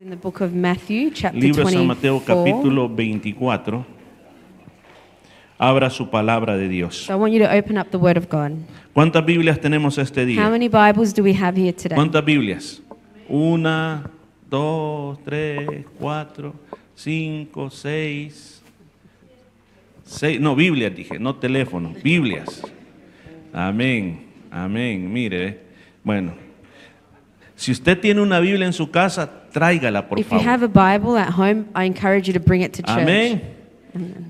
In the book of Matthew, chapter Libro de San 24. Mateo capítulo 24. Abra su palabra de Dios. So I want you to open up the Word of God. ¿Cuántas Biblias tenemos este How día? many Bibles do we have here today? ¿Cuántas Biblias? Una, dos, tres, cuatro, cinco, seis. Seis, no, Biblias dije, no teléfono, Biblias. Amén, amén. Mire, eh. bueno, si usted tiene una Biblia en su casa, tráigala, por If you favor. have a Bible at home, I encourage you to bring it to church. Amén.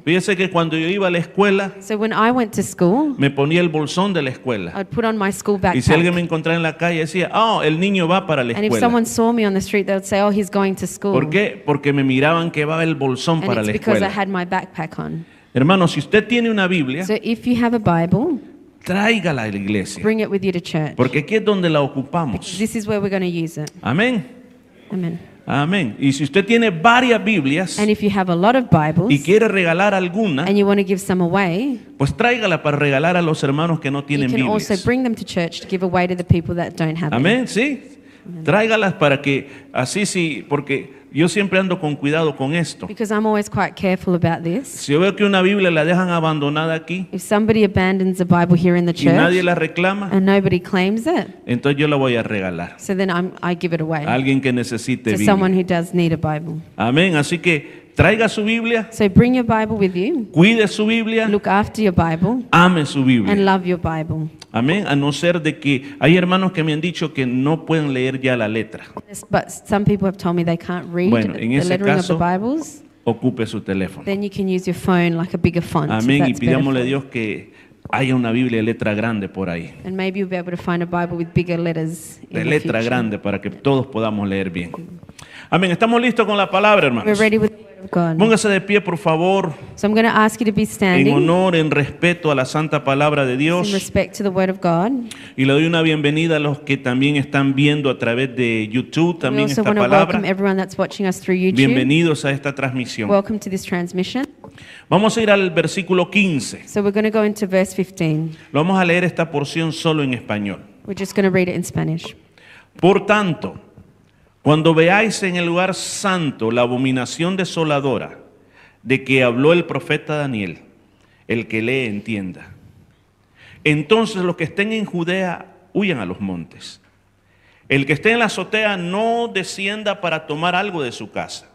Fíjese que cuando yo iba a la escuela, So when I went to school, me ponía el bolsón de la escuela. I'd put on my school Y si alguien me backpack. encontraba en la calle, decía, oh, el niño va para la And if escuela. someone saw me on the street, they would say, "Oh, he's going to school." ¿Por qué? Porque me miraban que va el bolsón And para it's la because I escuela. had my backpack on. Hermano, si usted tiene una Biblia, So if you have a Bible, tráigala a la iglesia. bring it with you to church. Porque aquí es donde la ocupamos. This is where we're going to use it. Amén. Amen. Amén. Y si usted tiene varias Biblias And if you have a lot of y Bibles quiere regalar alguna, and you want to give some away, pues tráigala para regalar a los hermanos que no you tienen can also Biblias. bring them to church to give away to the people that don't have them. Amén, sí. Tráigalas para que así sí, porque yo siempre ando con cuidado con esto. Because I'm always quite careful about this. Si yo veo que una Biblia la dejan abandonada aquí If somebody abandons a Bible here in the y nadie church la reclama, and nobody claims it, entonces yo la voy a regalar so then I'm, I give it a away alguien que necesite to someone who does need a Bible. Amén. Así que traiga su Biblia, So bring your Bible with you, cuide su Biblia, look after your Bible, ame su and Biblia. love your Bible. Amén. A no ser de que hay hermanos que me han dicho que no pueden leer ya la letra. But some people have told me they can't read Bueno, en the ese lettering of the caso- Bibles. Ocupe su teléfono. Then you can use your phone like a bigger font. Amén. Y pidámosle a. Dios que haya una Biblia de letra grande por ahí. And maybe you'll be able to find a Bible with bigger letters De letra grande para que todos podamos leer bien. Amén. Estamos listos con la palabra, We're hermanos. ready with the Word of God. Póngase de pie, por favor, So I'm going to ask you to be en standing honor, en respeto a la santa palabra de in Dios. respect to the Word of God. Y le doy una bienvenida a los que también están viendo a través de YouTube We también also esta want to welcome palabra. everyone that's watching us through YouTube. Bienvenidos a esta transmisión. Welcome to this transmission. Vamos a ir al versículo 15. So we're going to go into verse 15. Lo vamos a leer esta porción solo en español. We're just going to read it in Spanish. Por tanto, cuando veáis en el lugar santo la abominación desoladora de que habló el profeta Daniel, el que lee entienda. Entonces los que estén en Judea huyan a los montes. El que esté en la azotea no descienda para tomar algo de su casa.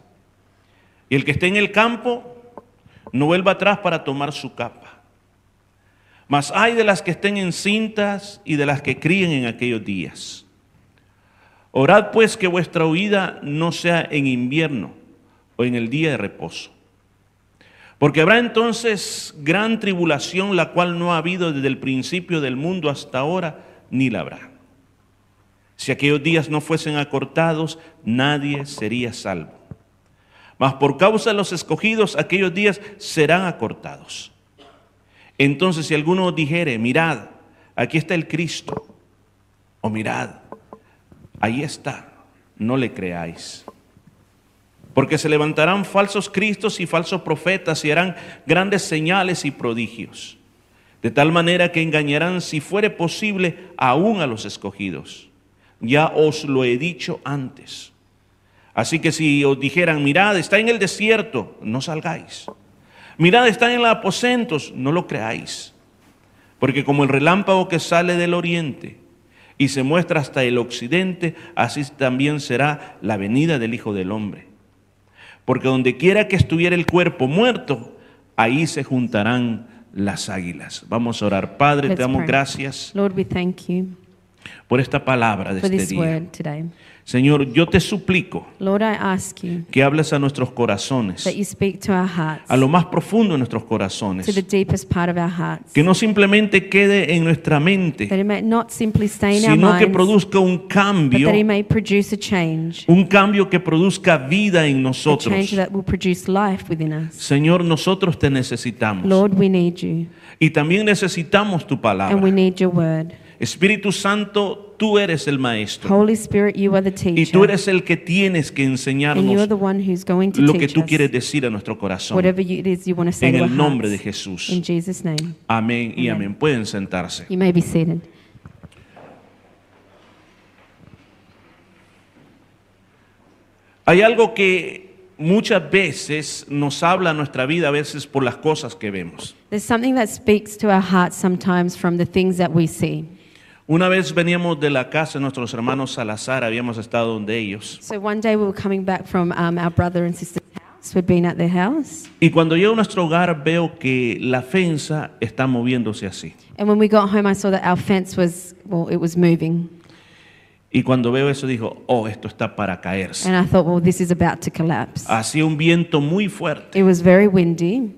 Y el que esté en el campo no vuelva atrás para tomar su capa. Mas hay de las que estén encintas y de las que críen en aquellos días. Orad pues que vuestra huida no sea en invierno o en el día de reposo. Porque habrá entonces gran tribulación, la cual no ha habido desde el principio del mundo hasta ahora, ni la habrá. Si aquellos días no fuesen acortados, nadie sería salvo. Mas por causa de los escogidos, aquellos días serán acortados. Entonces, si alguno dijere, mirad, aquí está el Cristo, o mirad, ahí está, no le creáis. Porque se levantarán falsos cristos y falsos profetas y harán grandes señales y prodigios, de tal manera que engañarán, si fuere posible, aún a los escogidos. Ya os lo he dicho antes. Así que si os dijeran, mirad, está en el desierto, no salgáis. Mirad, está en los aposentos, no lo creáis. Porque como el relámpago que sale del oriente y se muestra hasta el occidente, así también será la venida del Hijo del Hombre. Porque donde quiera que estuviera el cuerpo muerto, ahí se juntarán las águilas. Vamos a orar. Padre, Let's te damos pray. gracias Lord, we thank you por esta palabra de for este this día. word today. Señor, yo te suplico Lord, I ask you que hables a nuestros corazones, that you speak to our hearts, a lo más profundo de nuestros to the corazones. deepest part of our hearts, Que no simplemente quede en nuestra that mente, it may not simply stay in our sino que produzca un but cambio, that it may produce a change, un cambio que produzca vida en a nosotros. change that will produce life within us. Señor, nosotros te necesitamos Lord, we need you, y también necesitamos tu and we palabra. need your word. Espíritu Santo, tú eres el maestro Holy Spirit, you are the y teacher, tú eres el que tienes que and you are enseñarnos the one who's going to lo que teach tú us quieres decir a nuestro corazón. whatever you, it is you want to say En el nombre de. Jesús. In Jesus' name, Amén y Amén. amén. Pueden sentarse. you may be seated. Hay algo que muchas veces nos habla nuestra vida, a veces por las cosas que vemos. There's something that speaks to our hearts sometimes from the things that we see. Una vez veníamos de la casa de nuestros hermanos Salazar, habíamos estado donde ellos. So one day we were coming back from um, our brother and sister's house. We'd been at their house. Y cuando llego a nuestro hogar veo que la fensa está moviéndose así. And when we got home, I saw that our fence was, well, it was moving. Y cuando veo eso digo, oh, esto está para caerse. And I thought, well, this is about to collapse. Hacía un viento muy fuerte. It was very windy.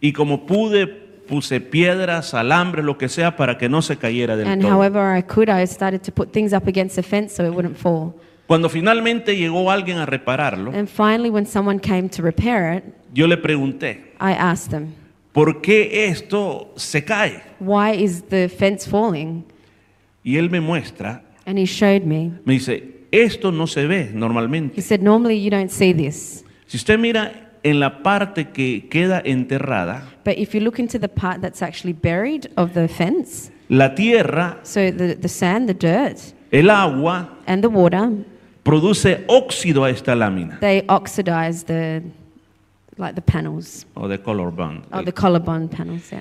Y como pude, puse piedras, alambres, lo que sea, para que no se cayera del And todo. however I could, I started to put things up against the fence so it wouldn't fall. Cuando finalmente llegó alguien a repararlo, And finally, when someone came to repair it, yo le pregunté, I asked them, ¿por qué esto se cae? why is the fence falling? Y él me muestra, And he showed me. me dice, esto no se ve He normalmente. said, normally you don't see this. Si usted mira en la parte que queda enterrada, But if you look into the part that's actually buried of the fence, la tierra, so the, the sand, the dirt, el agua, and the water, produce óxido a esta lámina, they oxidize the, like the panels, o de color bond. or the collarbone panels. Yeah.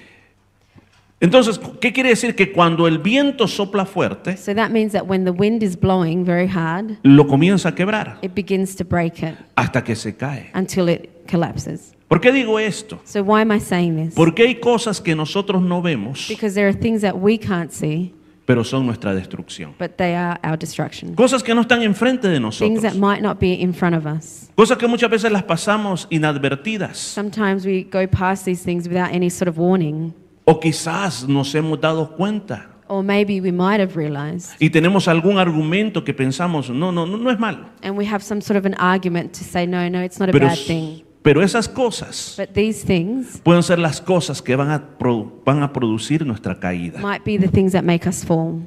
Entonces, ¿qué quiere decir? Que cuando el viento sopla fuerte, So that means that when the wind is blowing very hard, lo comienza a quebrar it begins to break it hasta que se cae. until it collapses. ¿Por qué digo esto? So why am I saying this? Porque hay cosas que nosotros no vemos, Because there are things that we can't see, pero son nuestra destrucción. but they are our destruction. Cosas que no están enfrente de Things that nosotros. might not be in front of us. Cosas que muchas veces las pasamos inadvertidas. Sometimes we go past these things without any sort of warning, O quizás nos hemos dado cuenta or maybe we might have realized. y tenemos algún argumento que pensamos, no, no, no, no es malo. And we have some sort of an argument to say, no, no, it's not a Pero, bad thing. Pero esas cosas But these things pueden ser las cosas que van a, pro- van a producir nuestra caída. might be the things that make us fall.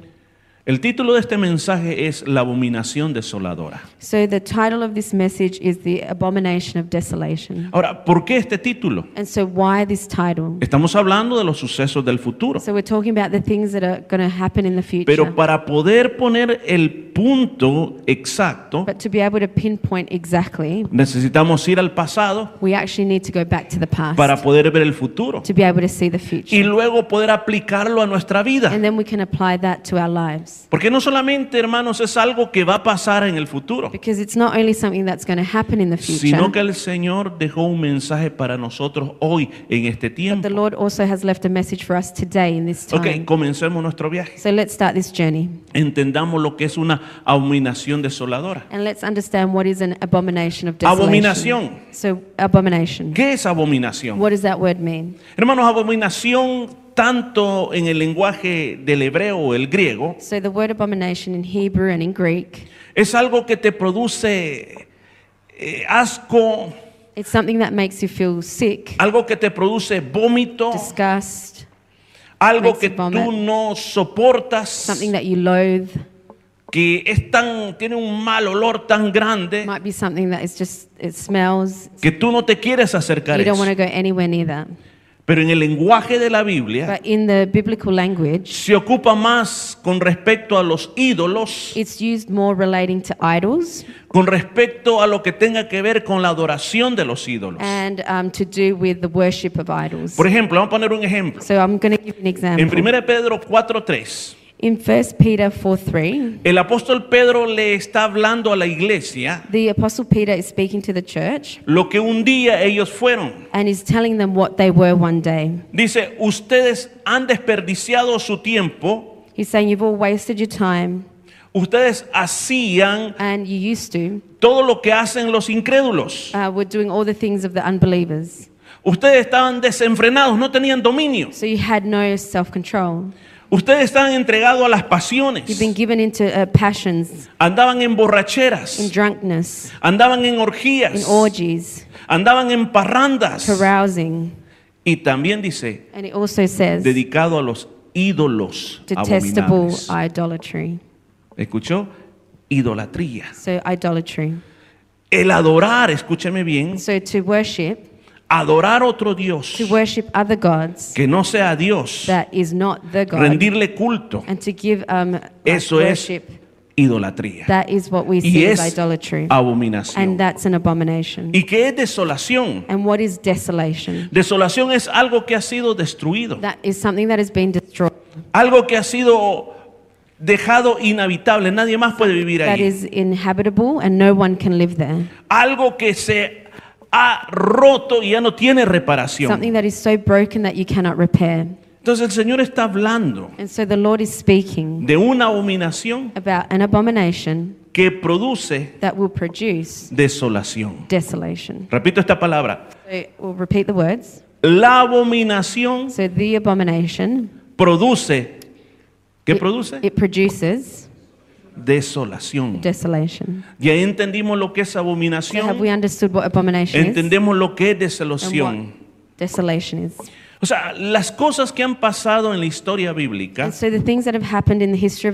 El título de este mensaje es La abominación desoladora. So the title of this message is The Abomination of Desolation. Ahora, ¿por qué este título? And so why this title? Estamos hablando de los sucesos del futuro. So we're talking about the things that are going to happen in the future. Pero para poder poner el punto exacto, But to be able to pinpoint exactly, necesitamos ir al pasado we actually need to go back to the past para poder ver el futuro to be able to see the y future. luego poder aplicarlo a nuestra vida. And then we can apply that to our lives. Porque no solamente, hermanos, es algo que va a pasar en el futuro, Because it's not only something that's going to happen in the sino future, que el Señor dejó un mensaje para nosotros hoy en este but tiempo. the Lord also has left a message for us today in this Ok, time. comencemos nuestro viaje. So let's start this journey Entendamos lo que es una abominación desoladora. and let's understand what is an abomination of desolation. Abominación. So, abomination. ¿Qué es abominación? What does that word mean? Hermanos, abominación tanto en el lenguaje del hebreo o el griego So, the word abomination in Hebrew and in Greek, es algo que te produce eh, asco, it's something that makes you feel sick, algo que te produce vómito, disgust, algo que tú no soportas, something that you loathe. Que es tan, tiene un mal olor tan grande Might be something that is just, it smells. que tú no te quieres acercar You don't eso. want to go anywhere near that. Pero en el lenguaje de la Biblia But in the biblical language, se ocupa más con respecto a los ídolos, it's used more relating to idols con respecto a lo que tenga que ver con la adoración de los ídolos. and um, to do with the worship of idols. Por ejemplo, vamos a poner un ejemplo. So I'm going to give you an En example. 1 Pedro 4:3, In 1 Peter 4 3, el apóstol Pedro le está hablando a la iglesia the Apostle Peter is speaking to the church lo que un día ellos fueron. and is telling them what they were one day. Dice, ustedes han desperdiciado su tiempo, He's saying, You've all wasted your time ustedes hacían and you used to. todo lo que hacen los incrédulos. Uh, were doing all the things of the unbelievers. Ustedes estaban desenfrenados, no tenían dominio. So you had no self control. Ustedes estaban entregados a las You've pasiones. been given into uh, passions, Andaban en in borracheras, drunkenness, andaban en in orgías, orgies, andaban en parrandas. carousing. Y también dice, And it also says dedicado a los ídolos detestable idolatry. ¿Escuchó? Idolatría. So, idolatry. El adorar, escúcheme bien, So, to worship, adorar otro Dios to worship other gods que no sea Dios, that is not the God, rendirle culto, and to give um, like Eso es worship, idolatría. That is what we Y see as es idolatry. abominación. And that's an abomination. ¿Y qué es desolación? And what is desolation? Desolación es algo que ha sido destruido, That is something that has been destroyed. algo que ha sido dejado inhabitable, nadie más puede vivir That ahí. is inhabitable and no one can live there. Algo que se ha roto y ya no tiene reparación. Something that is so broken that you cannot repair. Entonces el Señor está hablando And so the Lord is speaking de una abominación about an abomination que produce that will produce desolación. desolation. Repito esta palabra. So we'll repeat the words. La abominación So the abomination, produce, ¿qué it, produce? it produces Desolación. desolation. Ya entendimos lo que es have abominación, we understood what abomination is entendemos lo que es desolación. desolation is? O sea, las cosas que han pasado en la historia bíblica so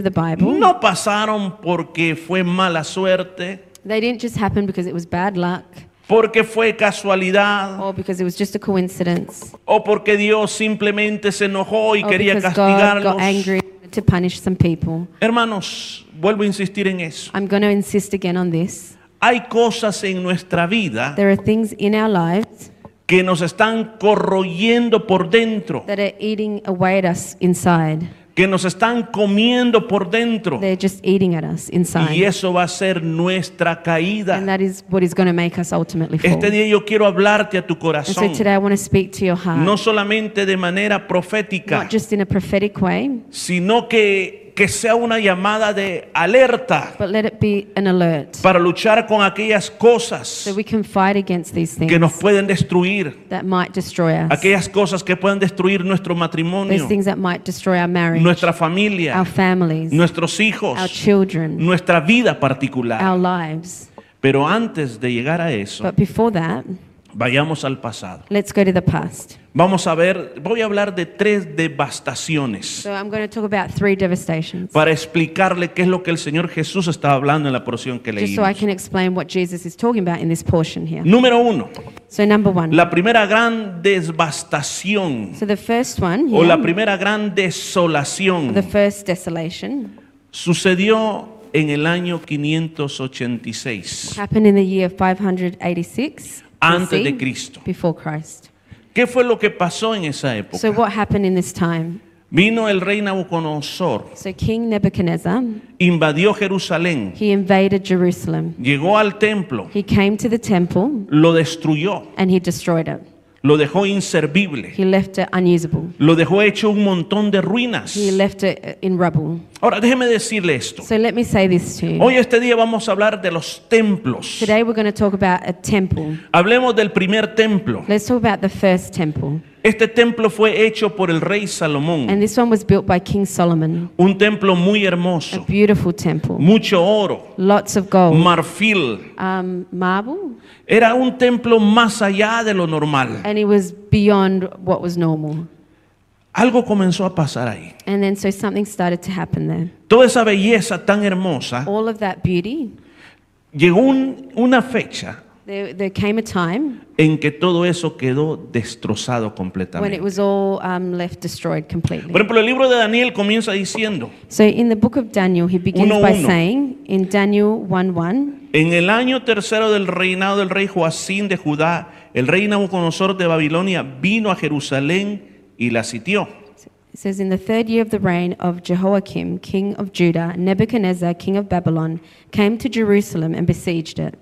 Bible, no pasaron porque fue mala suerte, they didn't just happen because it was bad luck porque fue casualidad or because it was just a coincidence o porque Dios simplemente se enojó y or quería God castigarlos. got angry to punish some people. Hermanos, vuelvo a insistir en eso. I'm going to insist again on this. Hay cosas en nuestra vida There are things in our lives que nos están corroyendo por dentro, that are eating away at us inside. que nos están comiendo por dentro. They're just eating at us inside. Y eso va a ser nuestra And caída. that is what is going to make us ultimately fall. Este día yo quiero hablarte a tu And so corazón, today I want to speak to your heart, no solamente de manera profética, not just in a prophetic way, sino que, que sea una llamada de alerta but let it be an alert para luchar con aquellas cosas so que nos pueden destruir, that might destroy us. aquellas cosas que pueden destruir nuestro Those matrimonio, things that might destroy our marriage, nuestra familia, our families, nuestros hijos, our children, nuestra vida particular. our lives. Pero antes de llegar a eso, But before that, vayamos al pasado. let's go to the past. Vamos a ver, voy a hablar de tres devastaciones So I'm going to talk about three devastations, para explicarle qué es lo que el Señor Jesús estaba hablando en la porción que just so I leímos. can explain what Jesus is talking about in this portion here. Número uno, So number one. la primera gran devastación So the first one o la here, primera gran desolación the first desolation, sucedió en el año 586 happened in the year 586 antes de Cristo. before Christ. ¿Qué fue lo que pasó en esa So época? what happened in this time? Vino el rey Nabucodonosor, So King Nebuchadnezzar, invadió Jerusalén, he invaded Jerusalem. llegó al templo, He came to the temple lo destruyó, and he destroyed it. Lo dejó inservible, He left it unusable. lo dejó hecho un montón de ruinas. He left it in rubble. Ahora déjeme decirle esto. So let me say this to you. Hoy este día vamos a hablar de los templos. Today we're going to talk about a temple. Hablemos del primer templo. Let's talk about the first temple. Este templo fue hecho por el rey Salomón, And this one was built by King Solomon. un templo muy A hermoso, beautiful temple. mucho oro, Lots of gold. marfil. Um, marble. Era un templo más allá de lo normal. And it was beyond what was normal. Algo comenzó a pasar ahí. And then so something started to happen there. Toda esa belleza tan hermosa, All of that beauty, llegó un- una fecha there, there came a time en que todo eso quedó destrozado when it completamente. was all um, left destroyed Por completely. ejemplo, el libro de Daniel comienza diciendo, So in the book of Daniel, he begins Uno, by uno. saying in Daniel 1 1, en el año tercero del reinado del rey Joacín de Judá, el rey Nabucodonosor de Babilonia vino a Jerusalén y la sitió. it says, In the third year of the reign of Jehoiakim, king of Judah, Nebuchadnezzar, king of Babylon, came to Jerusalem and besieged it.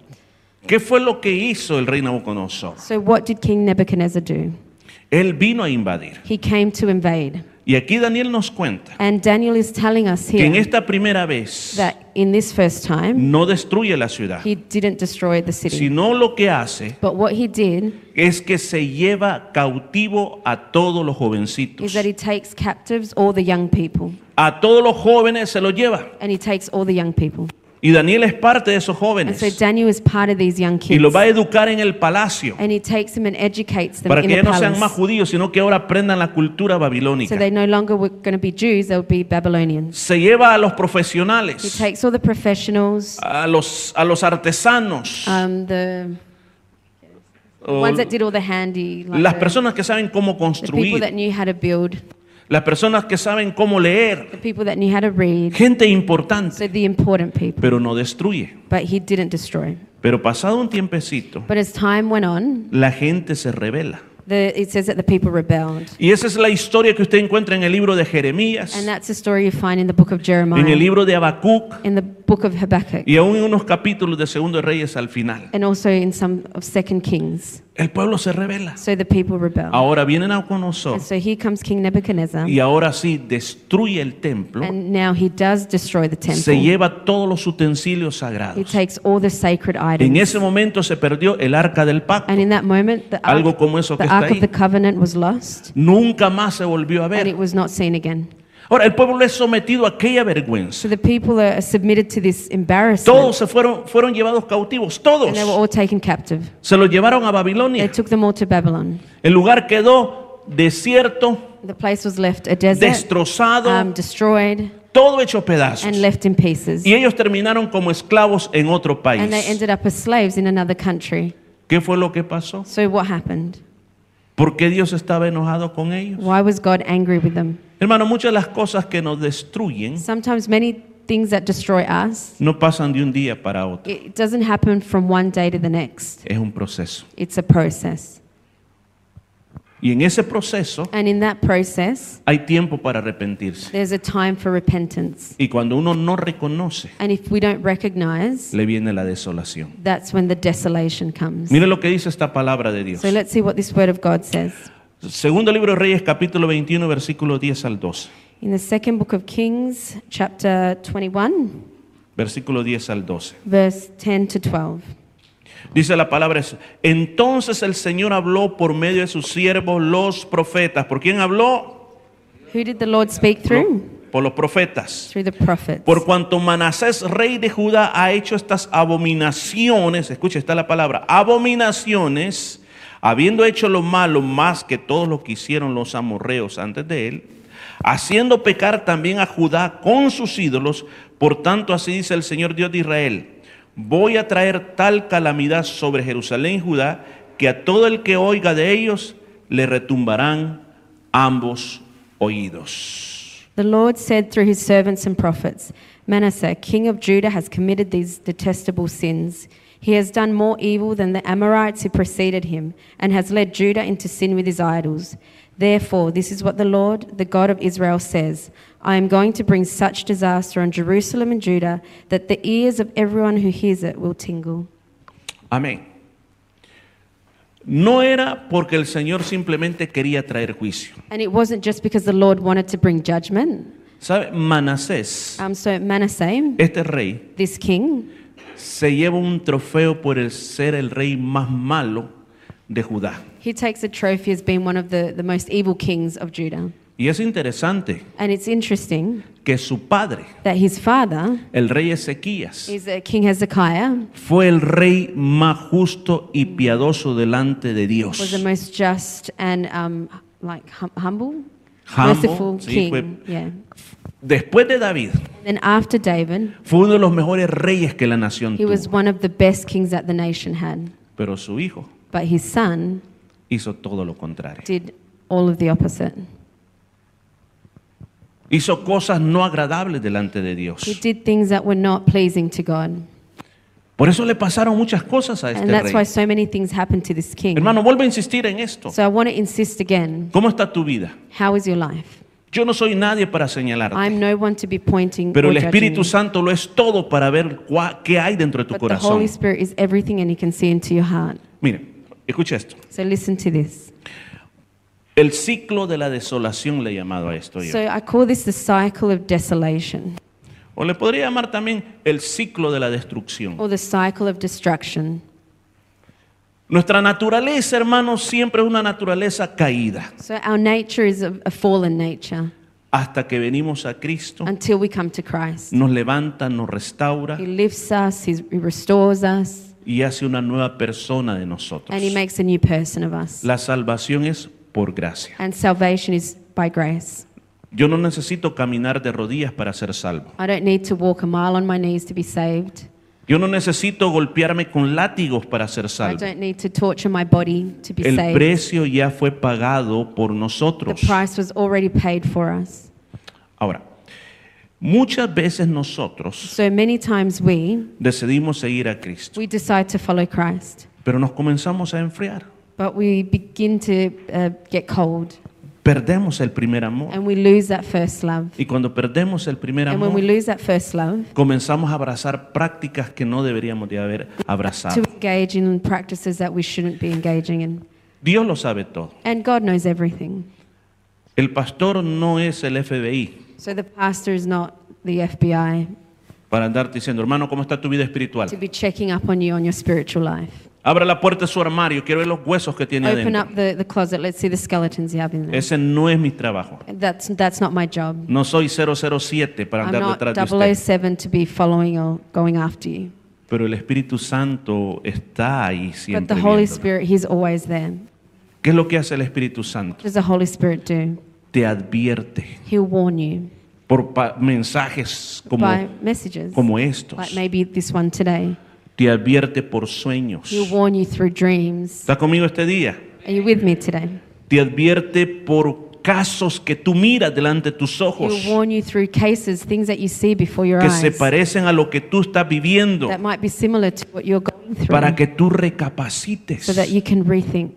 ¿Qué fue lo que hizo el rey Nabucodonosor? So what did King Nebuchadnezzar do? Él vino a invadir. He came to invade. Y aquí Daniel nos cuenta And Daniel is telling us que en here esta primera vez that in this first time, no destruye la ciudad, he didn't destroy the city. sino lo que hace But what he did es que se lleva cautivo a todos los is jovencitos. that he takes captives all the young people. A todos los jóvenes se los lleva. And he takes all the young people. Y Daniel es parte de esos so jóvenes. Daniel is part of these young Y kids. los va a educar en el palacio. And he takes them and educates them Para que ya no sean más judíos, sino que ahora aprendan la cultura So babilónica. they no longer were going to be Jews, they would be Babylonians. Se lleva a los He profesionales, takes all the professionals, a los, a los artesanos, um, the o ones that did all the handy, like las the, personas que saben cómo construir, las personas que saben cómo the leer, people that knew how to read, gente importante, so the important people. pero no destruye. But he didn't destroy. Pero pasado un tiempecito, But as time went on, la gente se revela. the, it says that the people rebelled. Y esa es la historia que usted encuentra en el libro de Jeremías, And that's a story you find in the book of en el Jeremiah, libro de Habacuc in the book of Habakkuk, y aún en unos capítulos de Segundo de Reyes al final. and also in some of Second Kings. El pueblo se revela. So the people rebel. Ahora viene Nabucodonosor And so here comes King Nebuchadnezzar, y ahora sí destruye el templo, and now he does destroy the se temple. lleva todos los utensilios He sagrados. takes all the sacred En items. ese momento se perdió el arca del pacto. And in that moment, the Algo ark, como eso que está ark of ahí. the covenant was lost, Nunca más se volvió a and it ver. was not seen again. Ahora, el pueblo es sometido a aquella vergüenza. So the people are submitted to this Todos embarrassment, se fueron, fueron llevados cautivos, and todos. they were all taken captive. Se los llevaron a They Babilonia. took them all to Babylon. El lugar quedó desierto, The place was left a desert, destrozado, um, destroyed, todo hecho pedazos. and left in pieces. Y ellos terminaron como esclavos en otro And they país. ended up as slaves in another country. ¿Qué fue lo que pasó? So what happened? ¿Por qué Dios estaba enojado con ellos? Why was God angry with them? Hermano, muchas de las cosas que nos destruyen Sometimes many things that destroy us, no pasan de un día para otro. it doesn't happen from one day to the next. Es un proceso. It's a process. Y en ese proceso And in that process, hay tiempo para arrepentirse. there's a time for repentance. Y cuando uno no reconoce, And if we don't recognize, le viene la desolación. that's when the desolation comes. Mire lo que dice esta palabra de Dios. So let's see what this word of God says. Segundo libro de Reyes, capítulo 21, versículo 10 al 12. In the second book of Kings, chapter 21, Versículo 10 al 12. verse 10 to 12. Dice la palabra eso. Entonces el Señor habló por medio de sus siervos los profetas. ¿Por quién habló? Who did the Lord speak through? Por los profetas. Through the prophets. Por cuanto Manasés, rey de Judá, ha hecho estas abominaciones, escucha, está la palabra, abominaciones, habiendo hecho lo malo más que todos lo que hicieron los amorreos antes de él, haciendo pecar también a Judá con sus ídolos, por tanto así dice el Señor Dios de Israel, voy a traer tal calamidad sobre Jerusalén y Judá, que a todo el que oiga de ellos le retumbarán ambos oídos. The Lord said through his servants and prophets Manasseh, king of Judah, has committed these detestable sins. He has done more evil than the Amorites who preceded him, and has led Judah into sin with his idols. Therefore, this is what the Lord, the God of Israel, says I am going to bring such disaster on Jerusalem and Judah that the ears of everyone who hears it will tingle. Amén. No era porque el Señor simplemente quería traer juicio. And it wasn't just because the Lord wanted to bring judgment. ¿Sabe? Manasés, Um, so, Manasseh, este rey, this king, se lleva un trofeo por el ser el rey más malo de Judá. He takes a trophy as being one of the, the most evil kings of Judah. Y es interesante And it's interesting que su padre, that his father el rey Ezequías, is uh, King Hezekiah, fue el rey más justo y piadoso delante de was the Dios. most just and um, like hum- humble, Humble, merciful sí, fue- Yeah. Después de David, Then after David, fue uno de los mejores reyes que la nación he was tuvo. one of the best kings that the nation had. Pero su hijo But his son hizo todo lo contrario. did all of the opposite. Hizo cosas no agradables delante de He Dios. did things that were not pleasing to God. Por eso le pasaron muchas cosas a And este that's why rey. so many things happened to this king. Hermano, vuelvo a insistir en esto. So I want to insist again ¿Cómo está tu vida? how is your life? Yo no soy nadie para señalarte, I'm no one to be pointing pero or el judging Espíritu you. Santo lo es todo para ver qué hay dentro de tu But the corazón. Holy Spirit is everything and He can see into your heart. Mire, escucha esto. So listen to this. El ciclo de la desolación le he llamado a esto yo. So I call this the cycle of desolation O le podría llamar también el ciclo de la destrucción. or the cycle of destruction. Nuestra naturaleza, hermanos, siempre es una naturaleza caída. So our nature is a, a fallen nature Hasta que venimos a Cristo, until we come to Christ. nos levanta, nos restaura He lifts us, He restores us, y hace una nueva persona de nosotros. and He makes a new person of us. La salvación es por gracia. And salvation is by grace. Yo no necesito caminar de rodillas para ser salvo. I don't need to walk a mile on my knees to be saved. Yo no necesito golpearme con látigos para ser I salvo. don't need to torture my body to be El saved. precio ya fue pagado por The nosotros. price was already paid for us. Ahora, muchas veces nosotros So many times we decidimos seguir a Cristo, we decide to follow Christ, pero nos comenzamos a enfriar. but we begin to uh, get cold Perdemos el primer amor. and we lose that first love. Y cuando perdemos el primer And when amor, we lose that first love, comenzamos a abrazar prácticas que no deberíamos de haber to abrazado. engage in practices that we shouldn't be engaging in. Dios lo sabe todo. And God knows everything. El pastor no es el FBI So the pastor is not the FBI para andarte diciendo, hermano, ¿cómo está tu vida espiritual? to be checking up on you on your spiritual life. Abra la puerta de su armario, quiero ver los huesos que tiene Open adentro. up the, the closet. Let's see the skeletons you have in there. Ese no es mi trabajo. That's, that's not my job. No soy 007 para I'm andar not detrás de usted. 007 to be following or going after you. Pero el Espíritu Santo está ahí But siempre. the Holy viéndolo. Spirit, He's always there. ¿Qué es lo que hace el Espíritu Santo? What does the Holy Spirit do? Te advierte He'll warn you por pa- mensajes como, by messages, como estos. like maybe this one today. Te advierte por sueños. He'll warn you through dreams. ¿Está conmigo este día? Are you with me today? Te advierte por casos que tú miras delante de tus ojos, He'll warn you through cases, things that you see before your que se parecen a lo que tú estás viviendo, that might be similar to what you're going through, para que tú recapacites. so that you can rethink.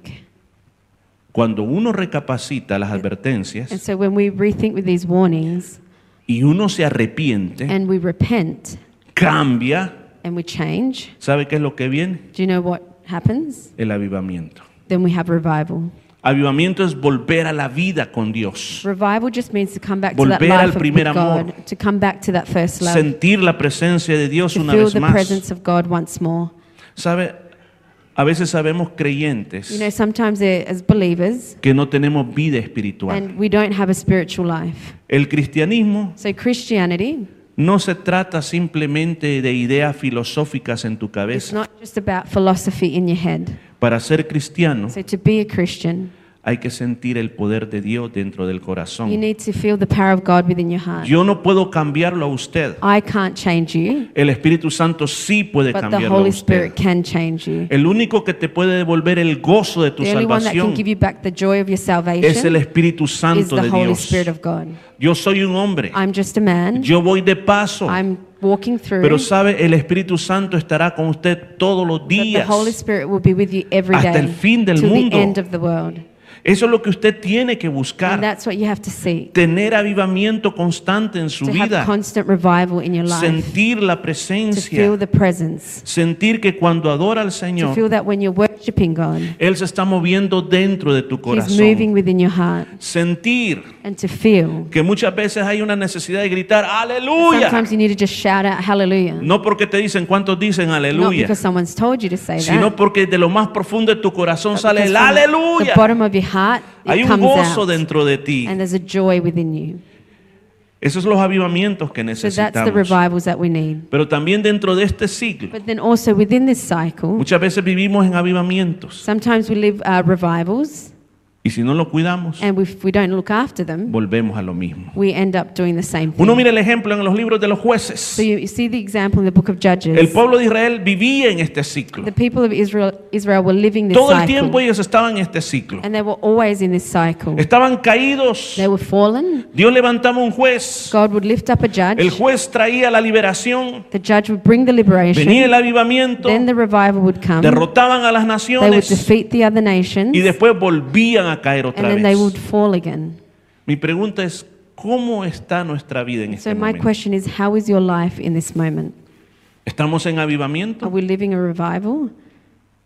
Cuando uno recapacita las And advertencias so when we rethink with these warnings y uno se arrepiente, and we repent cambia, and we change, ¿sabe qué es lo que viene? do you know what happens? El avivamiento. Then we have revival. Avivamiento es volver a la vida con Dios, Revival just means to come back to that Volver al life of, primer with amor. God, to come back to that first love, sentir la presencia de Dios to una feel vez the más. presence of God once more. ¿Sabe? A veces sabemos creyentes You know, sometimes eh, as believers, que no tenemos vida espiritual. and we don't have a spiritual life. El cristianismo So Christianity, no se trata simplemente de ideas filosóficas en tu it's cabeza. not just about philosophy in your head. Para ser cristiano So to be a Christian, hay que sentir el poder de Dios dentro del you corazón. need to feel the power of God within your heart. Yo no puedo cambiarlo a usted. I can't change you, El Espíritu Santo sí puede but the cambiarlo a Holy usted. Spirit can change you. El único que te puede devolver el gozo de tu The only one that can salvación give you back the joy of your es el Espíritu is Santo the de Holy Dios. Spirit of God. Yo soy un hombre. I'm just a man. Yo voy de paso. I'm walking through. Pero sabe, el Espíritu Santo estará con usted todos los But the días. Holy Spirit will be with you every Hasta day el fin del mundo. the end of the world. Eso es lo que usted tiene que buscar. That's what you have to seek. Tener avivamiento constante en su To have vida. constant revival in your life. Sentir la To presencia. feel the presence. Sentir que cuando adora al To Señor, feel that when you're worshiping God, Él se está moviendo dentro de tu He's corazón. moving within your heart. Sentir And to feel. que muchas veces hay una necesidad de gritar aleluya. Sometimes you need to just shout out hallelujah. No porque te dicen cuántos dicen Not aleluya, because someone's told you to say sino that. porque de lo más profundo de tu corazón but sale el aleluya. The bottom of your heart, Hay un comes gozo out. dentro de ti. And there's a joy within you. Esos son los avivamientos que So that's the necesitamos. revivals that we need. Pero también dentro de este siglo, But then also within this cycle, muchas veces vivimos en avivamientos. sometimes we live uh, revivals, Y si no lo cuidamos, and if we don't look after them, volvemos a lo mismo. we end up doing the same thing. Uno mira el ejemplo en los libros de los jueces. So you, see the example in the book of Judges. El pueblo de Israel vivía en este ciclo. the people of Israel, Israel were living this Todo el cycle, tiempo ellos estaban en este ciclo. and they were always in this cycle. Estaban caídos. They were fallen. Dios levantaba un juez. God would lift up a judge. El juez traía la liberación. the judge would bring the liberation. Venía el avivamiento. then the revival would come. Derrotaban a las they would naciones. defeat the other nations, Y después volvían a caer otra and then they vez. would fall again. Mi pregunta es, ¿cómo está nuestra vida en este So my momento? question is, how is your life in this moment? ¿Estamos en Are avivamiento we living a revival,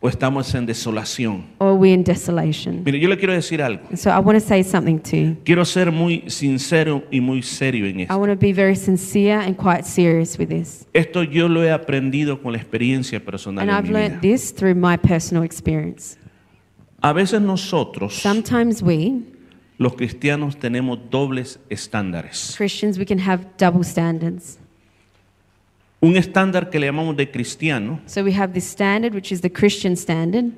o estamos en desolación? or are we in desolation? Mire, yo le quiero decir algo. And so I want to say something to you. Quiero ser muy sincero y muy serio en I esto. want to be very sincere and quite serious with this. Esto yo lo he aprendido con la experiencia personal And en I've mi vida. this through my personal experience. A veces nosotros, Sometimes we, los cristianos, tenemos dobles estándares. Christians, we can have double standards. Un estándar que le llamamos de cristiano, So we have this standard, which is the Christian standard,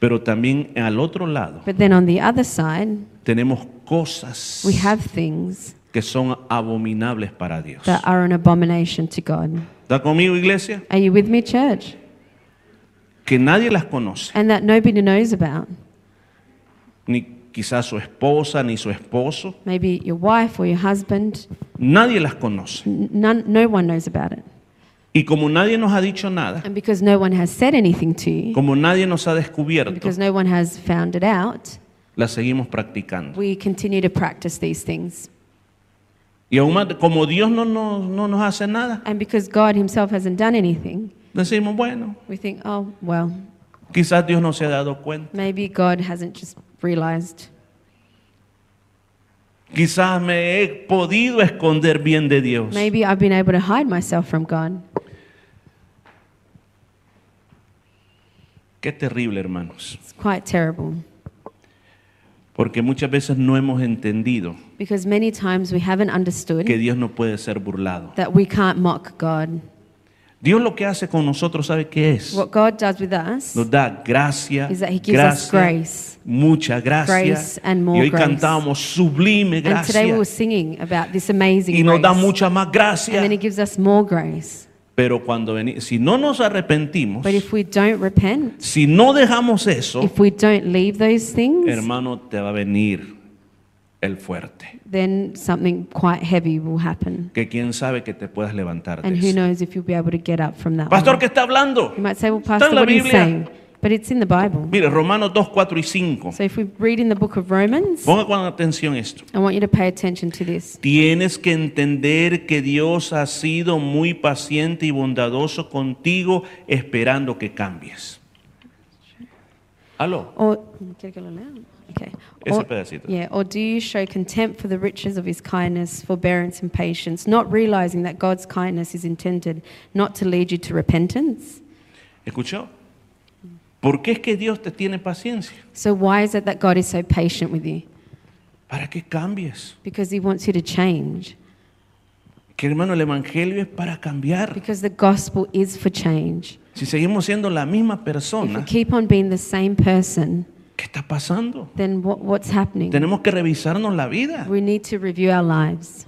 pero también al otro lado but then on the other side, tenemos cosas we have things que son abominables para Dios. that are an abomination to God. ¿Está conmigo, iglesia? Are you with me, church? Que nadie las conoce. And that nobody knows about. Ni quizás su esposa, ni su esposo. Maybe your wife or your husband. Nadie las conoce. None, no one knows about it. Y como nadie nos ha dicho nada, And because no one has said anything to you, como nadie nos ha descubierto, because no one has found it out, las seguimos practicando. we continue to practice these things. Y aún más, como Dios no, nos- no nos hace nada, And because God Himself hasn't done anything, decimos, bueno, we think, oh, well, quizás Dios no se ha dado cuenta. maybe God hasn't just realized. Quizás me he podido esconder bien de Dios. Maybe I've been able to hide myself from God. Qué terrible, hermanos. It's quite terrible Porque muchas veces no hemos entendido because many times we haven't understood que Dios no puede ser burlado. that we can't mock God. Dios lo que hace con nosotros, ¿sabe qué es? What God does with us Nos da gracia, is that He gives us gracia, grace. mucha gracia. Grace and more y hoy grace. cantábamos sublime And today we gracia. were singing about this amazing Y nos da grace. mucha más gracia. And then He gives us more grace. Pero cuando veni- si no nos arrepentimos, But if we don't repent, si no dejamos eso, if we don't leave those things, hermano, te va a venir el fuerte. then something quite heavy will happen. Que quién sabe que te puedas levantar de And who eso. knows if you'll be able to get up from that. Pastor, one. ¿qué está hablando? You might say, well, Está Pastor, en la what are you Biblia. saying? But it's in the Bible. Mire, Romanos 2, 4 y 5. So if we read in the book of Romans, Ponga con atención esto. I want you to pay attention to this. Tienes que entender que Dios ha sido muy paciente y bondadoso contigo, esperando que cambies. Aló. Or, ¿Quiere que lo lea? Okay. Or-. Yeah, or do you show contempt for the riches of his kindness, forbearance, and patience, not realizing that God's kindness is intended not to lead you to repentance? ¿Escuchó? ¿Por qué es que Dios te tiene paciencia? So, why is it that God is so patient with you? Para que cambies. Because he wants you to change. Que hermano, el Evangelio es para cambiar. Because the gospel is for change. Si seguimos siendo la misma If we persona, keep on being the same person, ¿qué está pasando? then what, what's happening? Tenemos que revisarnos la vida. We need to review our lives.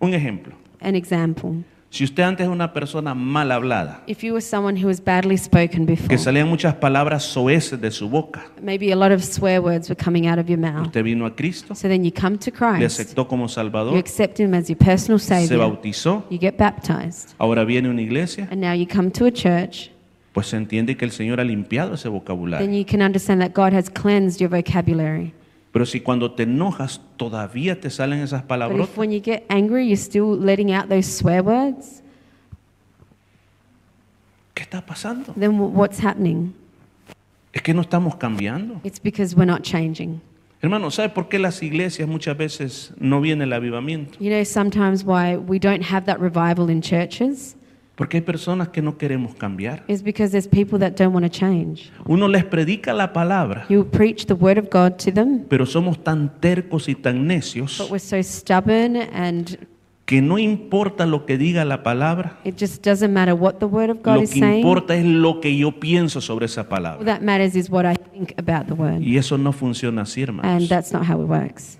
Un ejemplo. An example. Si usted antes es una persona mal hablada, If you were someone who was badly spoken before, que salían muchas palabras soeces de su boca, maybe a lot of swear words were coming out of your mouth. usted vino a Cristo, So then you come to le Christ, aceptó como you Salvador, accept Him as your personal se Savior, bautizó, you get baptized, ahora viene a una iglesia, and now you come to a church, pues se entiende que el Señor ha limpiado ese then vocabulario. you can understand that God has cleansed your vocabulary. Pero si cuando te enojas todavía te salen esas But palabras, if when you get angry, you're still letting out those swear words, ¿qué está pasando? then wh- what's happening? Es que no estamos cambiando. It's because we're not changing. Hermano, ¿sabe por qué las iglesias muchas veces no viene el avivamiento? You know, sometimes why we don't have that revival in churches Porque hay personas que no queremos cambiar. is because there's people that don't want to change. Uno les predica la palabra, You preach the word of God to them, pero somos tan tercos y tan necios but we're so stubborn and que no importa lo que diga la palabra, it just doesn't matter what the word of God lo is que saying. importa es lo que yo pienso sobre esa All palabra. that matters is what I think about the word. Y eso no funciona así, And hermanos. that's not how it works.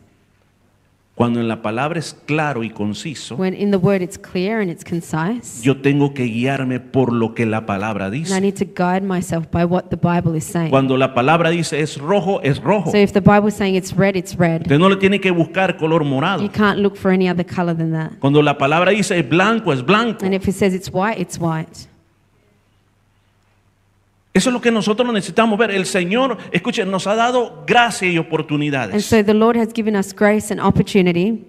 Cuando en la palabra es claro y conciso, When in the word it's clear and it's concise, yo tengo que guiarme por lo que la palabra and I dice. need to guide myself by what the Bible is saying. Cuando la palabra dice es rojo, es rojo. So if the Bible is saying it's red, it's red. Usted no le tiene que buscar color You morado. can't look for any other color than that. Cuando la palabra dice es blanco, es blanco. And if it says it's white, it's white. Eso es lo que nosotros necesitamos ver. El Señor, escuchen, nos ha dado gracia y And oportunidades. so the Lord has given us grace and opportunity.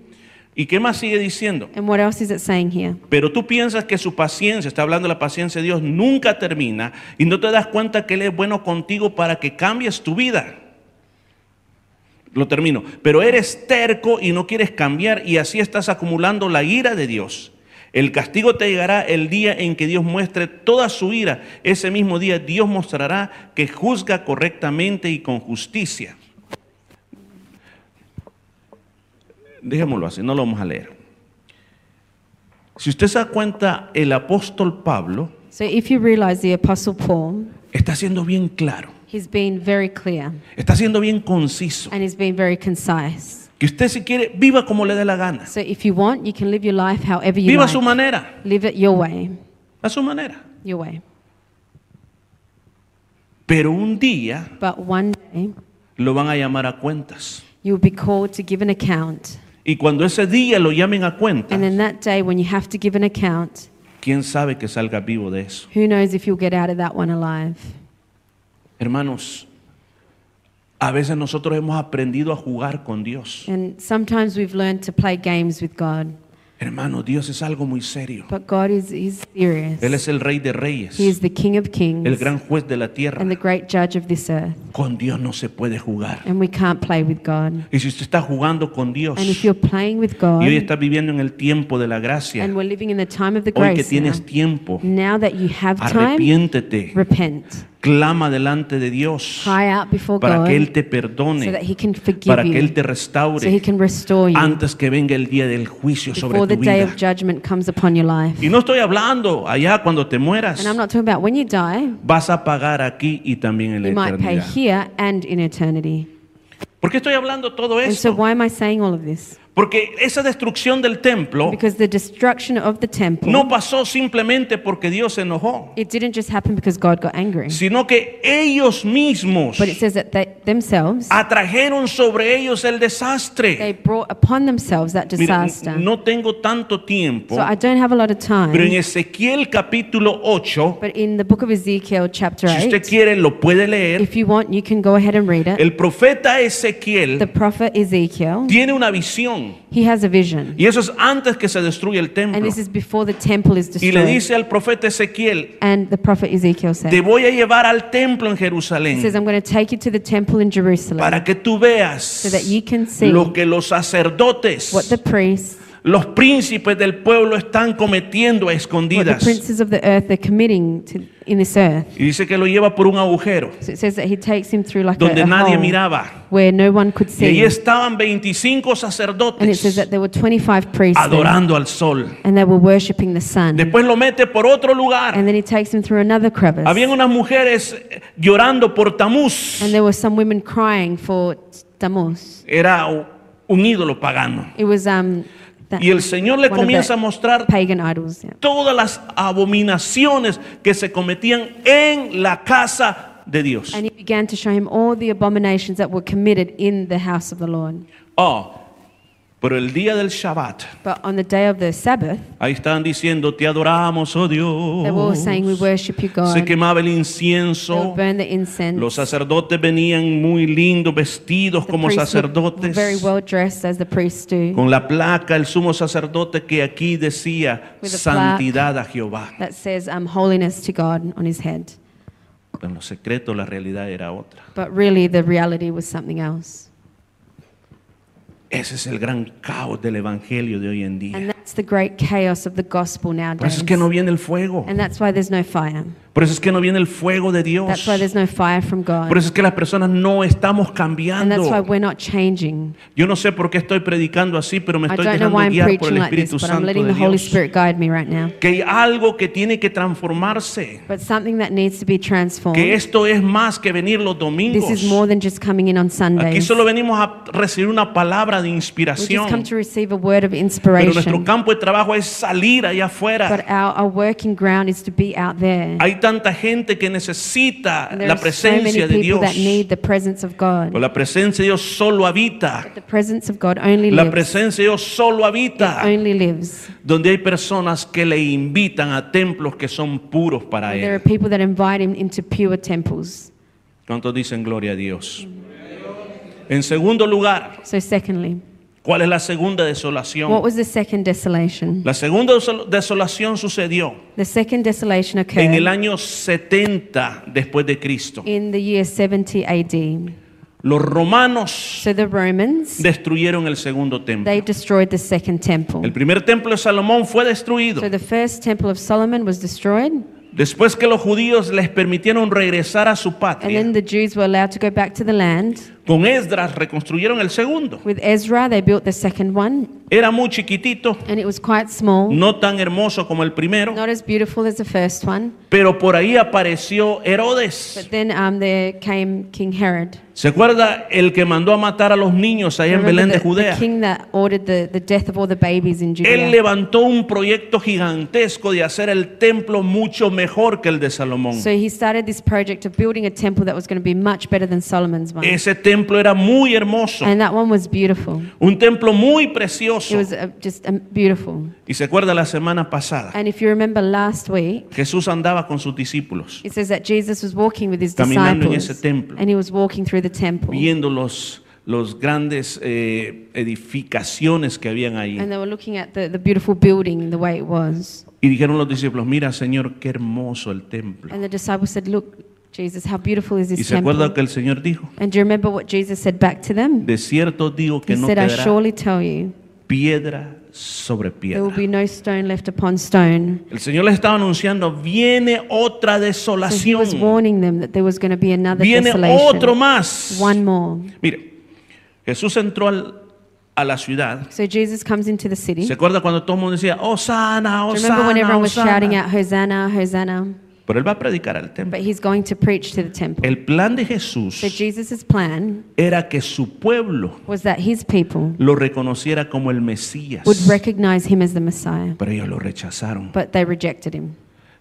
¿Y qué más sigue diciendo? And what else is it saying here? Pero tú piensas que su paciencia, está hablando de la paciencia de Dios, nunca termina y no te das cuenta que Él es bueno contigo para que cambies tu vida. Lo termino. Pero eres terco y no quieres cambiar y así estás acumulando la ira de Dios. El castigo te llegará el día en que Dios muestre toda su ira. Ese mismo día Dios mostrará que juzga correctamente y con justicia. Dejémoslo así, no lo vamos a leer. Si usted se da cuenta, el apóstol Pablo So if you realize the Apostle Paul, está siendo bien claro, he's been very clear está siendo bien conciso. and he's been very concise. Que usted si quiere, viva como le dé la gana. So if you want, you can live your life however you Viva a su manera, Live it your way. a su manera. Your way. Pero un día But one day, lo van a llamar a cuentas. you will be called to give an account. Y cuando ese día lo llamen a cuentas, And then that day, when you have to give an account, ¿quién sabe que salga vivo de eso? who knows if you'll get out of that one alive? Hermanos, a veces nosotros hemos aprendido a jugar con Dios. And sometimes we've learned to play games with God. Hermano, Dios es algo muy serio. But God is, is serious. Él es el rey de reyes, He is the King of kings el gran juez de la tierra. and the great judge of this earth. Con Dios no se puede jugar. And we can't play with God. Y si usted está jugando con Dios And if you're playing with y God, hoy está viviendo en el tiempo de la gracia, and we're living in the time of the hoy que grace tienes now, tiempo, now that you have time, arrepiéntete, repent. Clama delante de Dios Cry out before para God que Él te so that perdone, He can forgive para que Él te so He restaure can restore you antes que venga el día del juicio sobre tu day vida. of judgment comes upon your life. Y no estoy hablando allá cuando te mueras, And I'm not talking about when you die, vas a pagar aquí y también en la you might pay eternidad. here and in eternity. ¿Por qué estoy hablando todo esto? Porque esa destrucción del templo Because the destruction of the temple, no pasó simplemente porque Dios se enojó, it didn't just happen because God got angry, sino que ellos mismos but it says that they themselves, atrajeron sobre ellos el they desastre. brought upon themselves that Mira, disaster. no tengo tanto tiempo, So I don't have a lot of pero en time, Ezequiel capítulo 8, but in the book of Ezekiel, chapter si usted 8, quiere lo puede leer, if you want, you can go ahead and read it. el profeta The Ezequiel prophet Ezekiel, tiene una visión he has a vision. y eso es antes que se destruya el And templo. this is before the temple is Y le destroyed. dice al profeta Ezequiel, And the prophet Ezekiel te said, voy a llevar al templo en he says, Jerusalén I'm going to take you to the temple in Jerusalem para que tú veas so that you can see lo que los sacerdotes, what the priests, los príncipes del pueblo están cometiendo a escondidas. Y dice que lo lleva por un agujero So it says that he takes him through like a, donde nadie miraba. where no one could Y ahí see. estaban 25 And it says sacerdotes that there were 25 priests there, adorando al sol. and they were worshipping the sun. Después lo mete por otro lugar. And then he takes him through another crevice. Habían unas mujeres eh, llorando por Tamuz. And there were some women crying for Tammuz. Era un ídolo pagano. It was um, Y el Señor le comienza a mostrar pagan idols. yeah. todas las abominaciones que se cometían en la casa de Dios. And he began to show him all the abominations that were committed in the house of the Lord. Oh, pero el día del Shabbat, But on the day of the Sabbath, ahí estaban diciendo, te adoramos, oh they were all saying, We Dios. worship you, God. Se quemaba el They would incienso. burn the incense. Los sacerdotes venían muy lindos, vestidos the como priests were- sacerdotes. very well dressed as the priests do. Con la placa, el sumo sacerdote que aquí decía With a santidad a Jehová. That says um, holiness to God on his head. Pero en lo secreto la realidad era otra. But really, the reality was something else. Ese es el gran caos del evangelio de hoy en día. And that's the great chaos of the gospel Por nowadays. eso es que no viene el fuego. And that's why there's no fire. Por eso es que no viene el fuego de Dios. That's why there's no fire from God. Por eso es que las personas no estamos And that's why cambiando. we're not changing. Yo no sé por qué estoy predicando así, pero me estoy dejando guiar por el like this, Espíritu but I'm Santo letting de the Holy Dios. Spirit guide me right now. Que hay algo que tiene que transformarse. But something that needs to be transformed. Que esto es más que venir los domingos. This is more than just coming in on Aquí Sundays. solo venimos a recibir una palabra de We just come inspiración. to receive a word of Pero nuestro inspiration. campo de trabajo es salir allá afuera. But our, our working ground is to be out there. Hay tanta gente que necesita la presencia de people Dios. Pero la presencia de Dios solo habita. La presencia de Dios solo It habita. Donde hay personas que le invitan a templos que son puros para And there are Él. people that invite him into pure temples. ¿Cuántos dicen gloria a Dios? En segundo lugar, So, secondly, ¿cuál es la segunda what desolación? was the second desolation? La segunda desol- desolación sucedió The second desolation en el occurred año 70 después de Cristo. in the year 70 AD. Los romanos So, the Romans, destruyeron el segundo templo. they destroyed the second temple. El primer templo de Salomón fue destruido. So, the first temple of Solomon was destroyed. Después que los judíos les permitieron regresar a su And patria, then the Jews were allowed to go back to the land. Con Esdras reconstruyeron el segundo. With Ezra, they built the second one, Era muy chiquitito, and it was quite small, no tan hermoso como el primero, not as beautiful as the first one. pero por ahí apareció Herodes. But then um, there came King Herod. ¿Se acuerda el que mandó a matar a los niños allá en Remember Belén de the, the Judea? king that ordered the, the death of all the babies in Él Judea. levantó un proyecto gigantesco de hacer el templo mucho mejor que el de Salomón. So he started this project of building a temple that was going to be much better than Solomon's one. Ese templo era muy hermoso, And that one was beautiful. un templo muy It precioso. was uh, just um, beautiful. Y se acuerda la semana pasada, And if you remember last week, Jesús andaba con sus discípulos, it says that Jesus was walking with his Caminando en disciples. ese templo. And he was walking through the temple. viendo los, los grandes eh, edificaciones que habían ahí. And they were looking at the, the beautiful building, the way it was. Y dijeron los discípulos, mira Señor, qué hermoso el templo. And the disciples said, Look, Jesus, how beautiful is Y this se acuerda temple? que el Señor dijo, And do you remember what Jesus said back to them? de cierto digo que He no said, I quedará surely tell you, piedra sobre there will piedra. be no stone left upon stone. El Señor les estaba anunciando, viene otra So he desolación, was warning them that there was going to be another viene desolation. otro más. One more. Mire, Jesús entró al- a la ciudad. So Jesus comes into the city. ¿Se acuerda cuando todo el mundo decía, Osana, Do you remember when Osana, everyone was shouting Osana? out, Hosanna, Hosanna? Pero él va a predicar al templo. But he's going to preach to the temple. El plan de Jesús So Jesus' plan era que su pueblo was that his people lo reconociera como el Mesías. would recognize him as the Messiah. Pero ellos lo rechazaron. But they rejected him.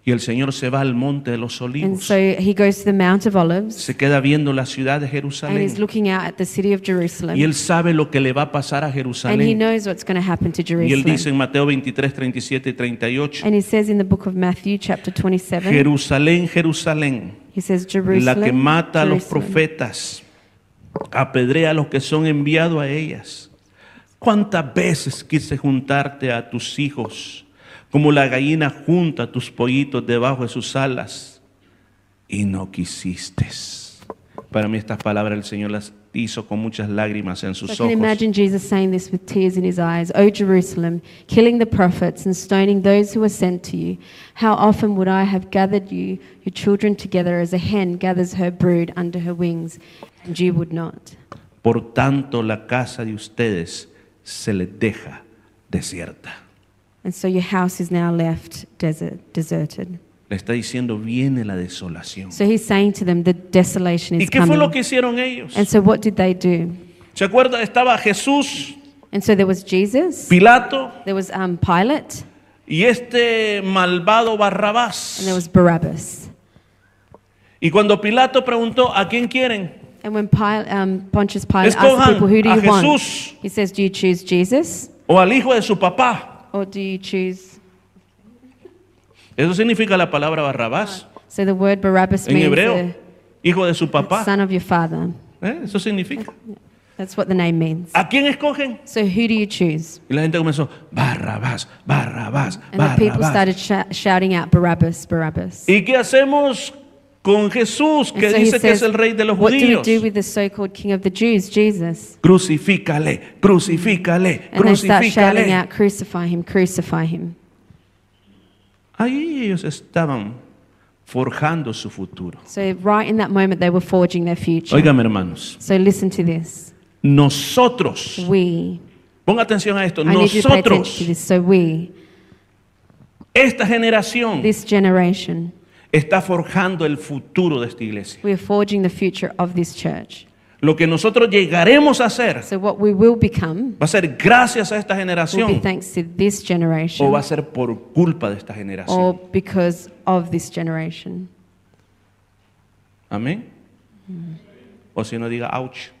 Y el Señor se va al monte de los And olivos. so he goes to the Mount of Olives Se queda viendo la ciudad de and he's looking out at the city of Jerusalem. Y él sabe lo que le va a pasar a And he Jerusalén. knows what's going to happen to Y él Jerusalem. dice en Mateo 23, 37 y 38, And he says in the book of Matthew, chapter 27, Jerusalén, Jerusalén, he says, la Jerusalem, que mata a los Jerusalem, profetas, apedrea a los que son enviados a ellas. ¿Cuántas veces quise juntarte a tus hijos, como la gallina junta tus pollitos debajo de sus alas, y no quisiste? Para mí estas palabras el Señor las hizo con muchas lágrimas en So I sus can ojos. imagine Jesus saying this with tears in his eyes. O Jerusalem, killing the prophets and stoning those who were sent to you. How often would I have gathered you, your children together, as a hen gathers her brood under her wings, and you would not? Por tanto, la casa de ustedes se les deja desierta. And so your house is now left desert, deserted. Le está diciendo, viene la desolación. So he's saying to them, the desolation ¿Y is qué fue lo coming. que hicieron ellos? And so what did they do? ¿Se acuerda? Estaba Jesús, And so there was Jesus, Pilato there was um, Pilate, y este malvado and there Barrabás. was Barabbas. Y cuando Pilato preguntó, ¿a quién quieren? And when Pil- um, Pontius Pilate asked the Escojan people, who do a you want? Jesús He says, do you choose Jesus o al hijo de su papá. Or do you choose? Eso significa la palabra Barrabás. So the word Barabbas En means hebreo, hijo de su the papá. son of your father. ¿Eh? Eso significa. That's what the name means. ¿A quién escogen? So who do you choose? Y la gente comenzó, Barrabás, Barrabás, And the people Barrabás. started sh- shouting out Barabbas, Barabbas. ¿Y qué hacemos con Jesús que so dice que es says, el rey de los what do we judíos? do with the so-called king of the Jews, Jesus? Crucifícale, crucifícale, And they start shouting out, crucify him, crucify him. Ahí ellos estaban forjando su futuro. So right in that moment, they were forging their future. Óigame, hermanos, So listen to this. nosotros, We, ponga atención a esto, I need you to pay attention to nosotros, this. So we, esta generación this generation, está forjando el futuro de esta iglesia. we are forging the future of this church. Lo que nosotros llegaremos a hacer So what we will become va a ser gracias a esta will be generación thanks to this generation o va a ser por culpa de esta or generación. because of this generation. Amén. O si no diga, ouch.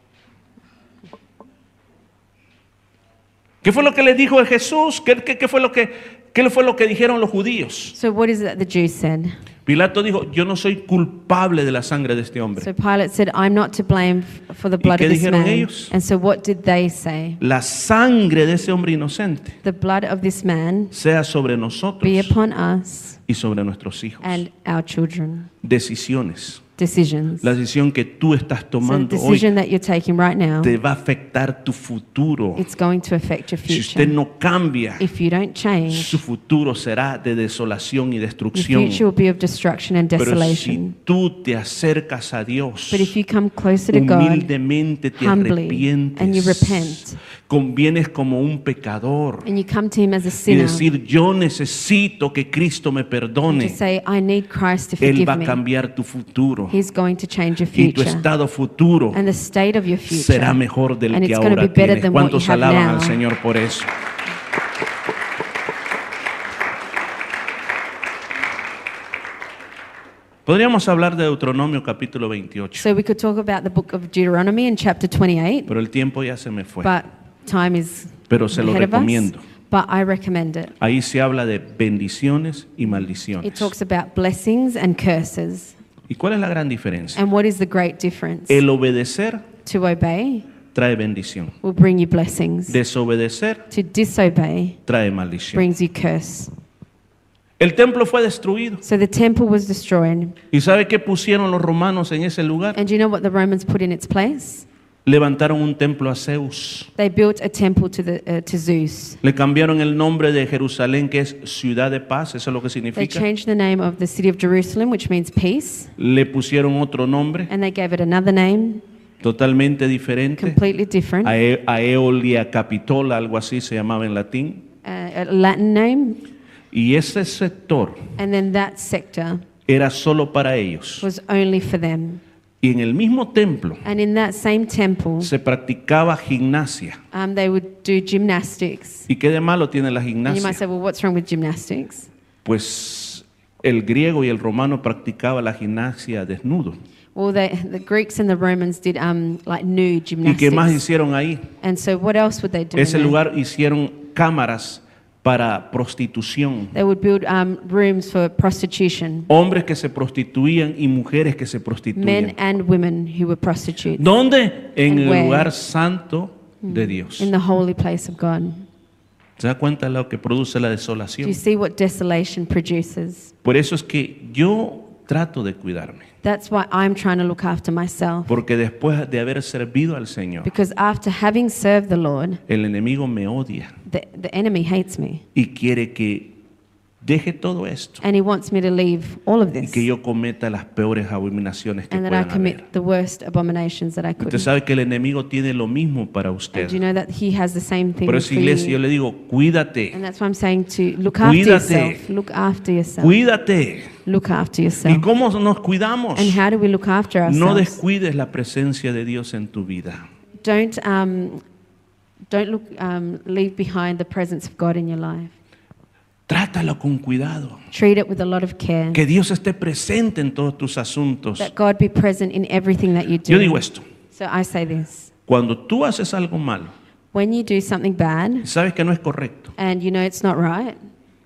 ¿Qué fue lo que le dijo Jesús? ¿Qué, qué- qué fue lo que, qué fue lo que dijeron los judíos? So what is it that the Jews said? Pilato dijo, yo no soy culpable de la sangre de este hombre. So Pilate said, I'm not to blame for the blood qué of this dijeron man. ellos? And so what did they say? La sangre de ese hombre inocente The blood of this man sea sobre be nosotros upon us y sobre nuestros hijos. and our children. Decisiones. Decisions. La decisión que tú estás So tomando hoy decision that you're taking right now, te va a afectar tu futuro. it's going to affect your Si usted no cambia, If you don't change, su futuro será de desolación y your destrucción. future will be of destruction and Pero si desolation. tú te acercas a Dios, But if you come closer to God, humildemente te humbly, arrepientes, and you repent, convienes como un pecador and you come to Him as a y sinner, decir, yo necesito que Cristo me perdone, say, I need Christ to Él forgive va a cambiar tu futuro He's going to change your y tu future. estado futuro And the state of your future será mejor del and que ahora be tienes. ¿Cuántos alaban now? al Señor por eso? Podríamos hablar de Deuteronomio capítulo 28, So we could talk about the book of Deuteronomy in chapter 28, pero el tiempo ya se me fue. but time is Pero se lo ahead of us. recomiendo. But I recommend it. Ahí se habla de bendiciones y It maldiciones. talks about blessings and curses. ¿Y cuál es la gran diferencia? And what is the great difference? El obedecer To obey trae bendición. will bring you blessings. Desobedecer To disobey trae maldición. brings you curse. El templo fue destruido. So the temple was destroyed. ¿Y sabe qué pusieron los romanos en ese lugar? And do you know what the Romans put in its place? Levantaron un templo a Zeus. They built a temple to, the, uh, to Zeus. Le cambiaron el nombre de Jerusalén, que es ciudad de paz, eso es lo que They significa. changed the name of the city of Jerusalem, which means peace, Le pusieron otro nombre and they gave it another name, totalmente diferente. completely different, Ae- Aeolia Capitola, algo así se llamaba en latín. uh, a Latin name. Y ese sector And then that sector era solo para ellos. was only for them. Y en el mismo templo And in that same temple, se practicaba gimnasia. um, they would do gymnastics. ¿Y qué de malo tiene la And you might gimnasia? say, well, what's wrong with gymnastics? Pues el griego y el romano practicaba la gimnasia desnudo. Well, they, the Greeks and the Romans did um, like nude ¿Y qué más gymnastics. hicieron ahí? And so, what else would they do? in Ese there? lugar hicieron cámaras para prostitución. They would build um, rooms for prostitution, Hombres que se prostituían y mujeres que se men prostituían. and women who were prostitutes ¿Dónde? En And el where? lugar santo de Dios. in the holy place of God. ¿Se da cuenta de lo que produce la Do desolación? you see what desolation produces? Por eso es que yo trato de cuidarme. That's why I'm trying to look after myself. Porque después de haber servido al Señor, Because after having served the Lord, el enemigo me odia the, the enemy hates me. y quiere que deje todo esto And he wants me to leave all of y this. que yo cometa las peores abominaciones que And that I puedan haber. commit the worst abominations that I could. Usted sabe que el enemigo tiene lo mismo para And do you usted. know that he has the same thing Por for eso, iglesia, yo you? le digo, cuídate, And that's why I'm saying to look after Cuídate. yourself. Look after yourself. cuídate. Look after ¿Y yourself. cómo nos cuidamos? And how do we look after No ourselves? descuides la presencia de Dios en tu vida. Don't um, don't look um, leave behind the presence of God in your life. Trátalo con cuidado. Treat it with a lot of care. Que Dios esté presente en todos tus asuntos. That God be present in everything that you do. Yo digo esto, So I say this: cuando tú haces algo malo, when you do something bad sabes que no es correcto and you know it's not right,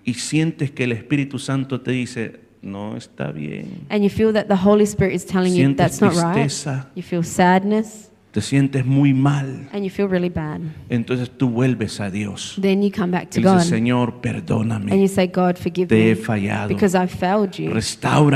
y sientes que el Espíritu Santo te dice, no está bien, and you feel that the Holy Spirit is telling you sientes that's not right, tristeza, you feel sadness. Te sientes muy mal, and you feel really bad. entonces tú vuelves a Dios. Then you come back to y God. Dices, Señor, and perdóname, you say, God, forgive te he me fallado, because I've failed you. Restore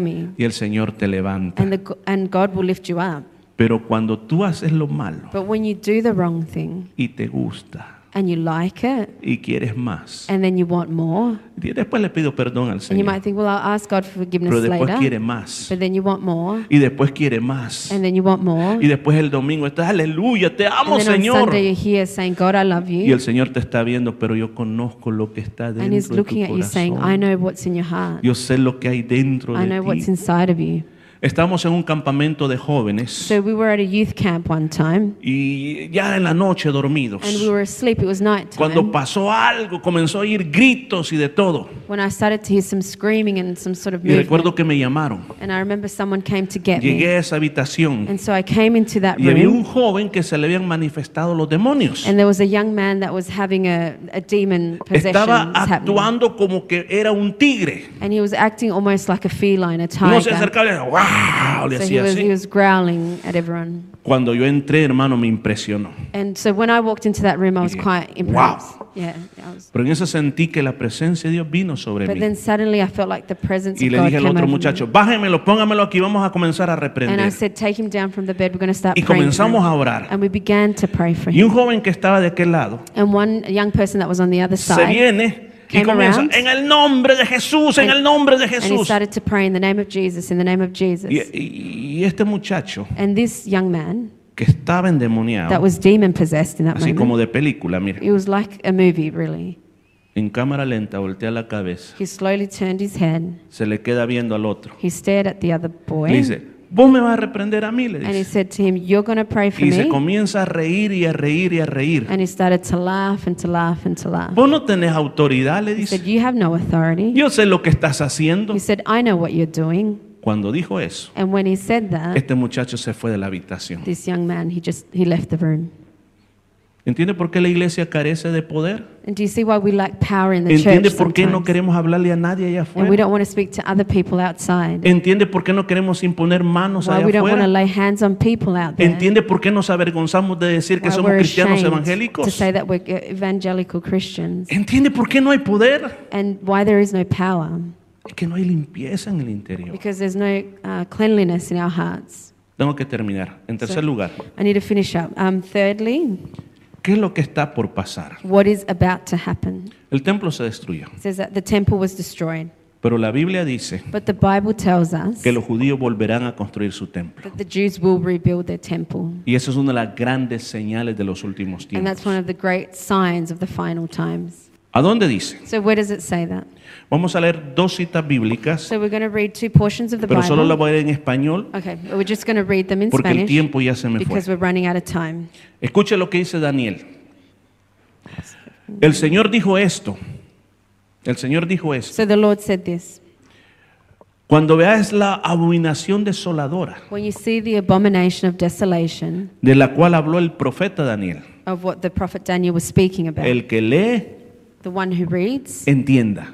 me, y el Señor te levanta. and the, and God will lift you up. Pero cuando tú haces lo malo But when you do the wrong thing y te gusta and you like it, y quieres más, and then you want more, y después le pido perdón al and you Señor, might think, well, I'll ask God for forgiveness pero después later. quiere más But then you want more, y después quiere más. and then you want more. Y después el domingo estás, aleluya, te amo, And then on Señor. Sunday you're here saying, God, I love Y you. el Señor te está viendo, pero yo conozco lo que está And He's dentro de looking tu at you saying, I know what's in your heart. Yo sé lo que hay dentro I de know what's inside of you. Estamos en un campamento de jóvenes So we were at a youth camp one time, y ya en la noche dormidos. and we were asleep. It was night Cuando pasó algo, comenzó a oír gritos y de todo. When I started to hear some screaming and some sort of Y recuerdo que me llamaron. And I remember someone came to get Llegué me. a esa habitación And so I came into that y había un room, joven que se le habían manifestado los demonios. and there was a young man that was having a, a demon possession Estaba happening. actuando como que era un tigre. And he was acting almost like a feline, a Uno se acercaba y wow, le So he hacía he así. was growling at everyone. Cuando yo entré, hermano, me impresionó. And so when I walked into that room, I was quite wow, impressed. Yeah. I was- Pero en eso sentí que la presencia de Dios vino sobre but mí. then suddenly I felt like the presence Y of le God dije al came otro over me. muchacho, bájemelo, póngamelo aquí, vamos a comenzar a And I reprender. said, take him down from the bed. We're going to start Y praying. for comenzamos him." a orar. And we began to pray for Y him. un joven que estaba de aquel lado And one young person that was on the other se side, viene y comienza, around. en el nombre de Jesús, en And- el nombre de and he Jesús. started to pray in the name of Jesus, in the name of Jesus. Y, y- y este muchacho And this young man que estaba that endemoniado, was demon possessed in that así como moment, de película, mire, it was like a movie, really. en cámara lenta voltea la cabeza, He slowly turned his head. se le queda viendo al otro. He stared at the other Le boy. dice, vos me vas a reprender a mí, le And he dice. said to him, You're going to pray for Y se me. comienza a reír y a reír y a reír. And he started to laugh and to laugh and to laugh. Vos no tenés autoridad, le He said, dice. You have no authority. Yo sé lo que estás haciendo. He said, I know what you're doing. Cuando dijo eso, And when he said that, este muchacho se fue de la habitación. this young man, he just, he left the room. ¿Entiende por qué la iglesia carece de poder? And do you see why we lack power in the church ¿Entiende por qué no sometimes? queremos hablarle a nadie allá And we afuera? don't want to speak to other people outside. ¿Entiende por qué no queremos imponer manos Why allá we don't want to afuera? lay hands on people out there. ¿Entiende por qué nos avergonzamos de decir que Why somos we're cristianos ashamed to evangélicos? say that we're evangelical Christians. ¿Entiende por qué no hay poder? And why there is no power. Es que no hay limpieza en el interior. Because there's no uh, cleanliness in our hearts. Tengo que terminar. En tercer lugar, I need to finish up. Um, thirdly, ¿qué es lo que está por pasar? what is about to happen? El templo se destruyó, It says that the temple was destroyed. pero la Biblia dice But the Bible tells us que los judíos volverán a construir su templo. that the Jews will rebuild their temple. Y esa es una de las grandes señales de los últimos And that's one tiempos. of the great signs of the final times. ¿A dónde dice? So, where does it say that? Vamos a leer dos citas bíblicas, So, we're going to read two portions of the pero solo la Bible. voy a leer en español Okay, we're just going to read them in porque el Spanish tiempo ya se me fue. because we're running out of time. Escuche lo que dice Daniel. El Señor dijo esto. El Señor dijo esto. So, the Lord said this Cuando veas la abominación desoladora When you see the abomination of desolation de la cual habló el profeta Daniel, of what the prophet Daniel was speaking about, el que lee, the one who reads, entienda.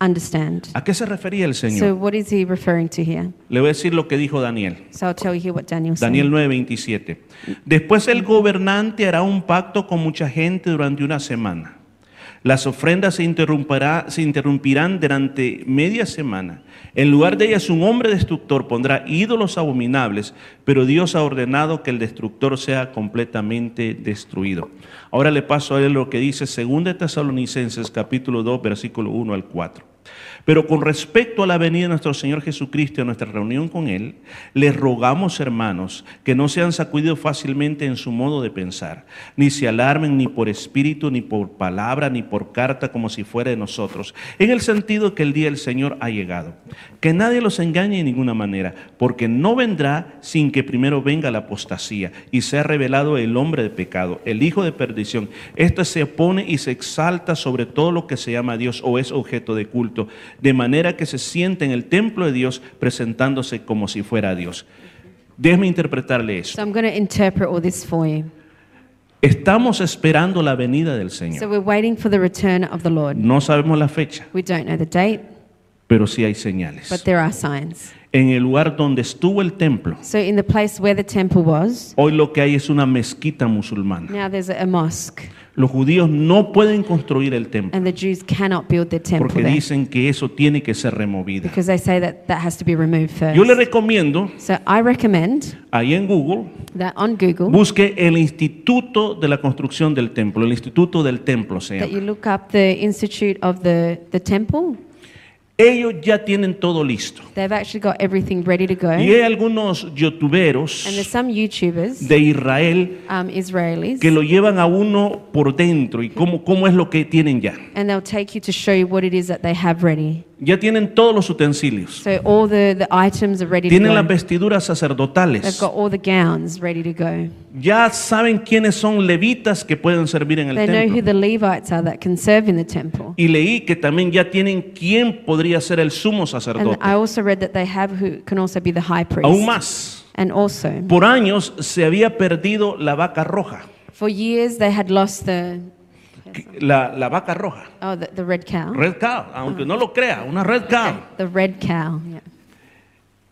understand. ¿A qué se refería el So, Señor? what is he referring to here? Le voy a decir lo que dijo Daniel. So, I'll tell you here what Daniel said. Daniel 9:27. Después el gobernante hará un pacto con mucha gente durante una semana. Las ofrendas se, interrumpirá- se interrumpirán durante media semana. En lugar de ellas, un hombre destructor pondrá ídolos abominables, pero Dios ha ordenado que el destructor sea completamente destruido. Ahora le paso a él lo que dice 2 de Tesalonicenses capítulo 2, versículo 1 al 4. Pero con respecto a la venida de nuestro Señor Jesucristo y a nuestra reunión con Él, les rogamos, hermanos, que no sean sacudidos fácilmente en su modo de pensar, ni se alarmen ni por espíritu, ni por palabra, ni por carta, como si fuera de nosotros, en el sentido que el día del Señor ha llegado. Que nadie los engañe de ninguna manera, porque no vendrá sin que primero venga la apostasía y sea revelado el hombre de pecado, el hijo de perdición. Este se opone y se exalta sobre todo lo que se llama Dios o es objeto de culto, de manera que se siente en el templo de Dios presentándose como si fuera Dios. Déjeme interpretarle eso. So, I'm going to interpret all this for you. Estamos esperando la venida del So, Señor. we're waiting for the return of the Lord. No sabemos la fecha, We don't know the date, pero sí hay señales. but there are signs. En el lugar donde estuvo el templo, So, in the place where the temple was, hoy lo que hay es una mezquita musulmana. now there's a, mosque, Los judíos no pueden construir el templo and the Jews cannot build their temple porque there dicen que eso tiene que ser removido. because they say that that has to be removed first. Yo le recomiendo So, I recommend ahí en Google that on Google busque el Instituto de la Construcción del Templo, el Instituto del Templo se that you look up the Institute of the, the Temple. Ellos ya tienen todo listo. They've actually got everything ready to go. Y hay algunos youtuberos And there's some YouTubers, de Israel um, Israelis, que lo llevan a uno por dentro y cómo, cómo es lo que tienen ya. and they'll take you to show you what it is that they have ready. Ya tienen todos los utensilios. So all the, the items are ready to Tienen las go. vestiduras They've sacerdotales. got all the gowns ready to go. Ya saben quiénes son levitas que pueden servir en el They know who templo. the Levites are that can serve in the temple. Y leí que también ya tienen quién podría ser el sumo And sacerdote. I also read that they have who can also be the high Aún priest. más. And also, Por años se había perdido la vaca roja. for years they had lost the La, la vaca roja. oh the, the red cow. Red cow, aunque no lo crea, una red cow. The red cow. Yeah.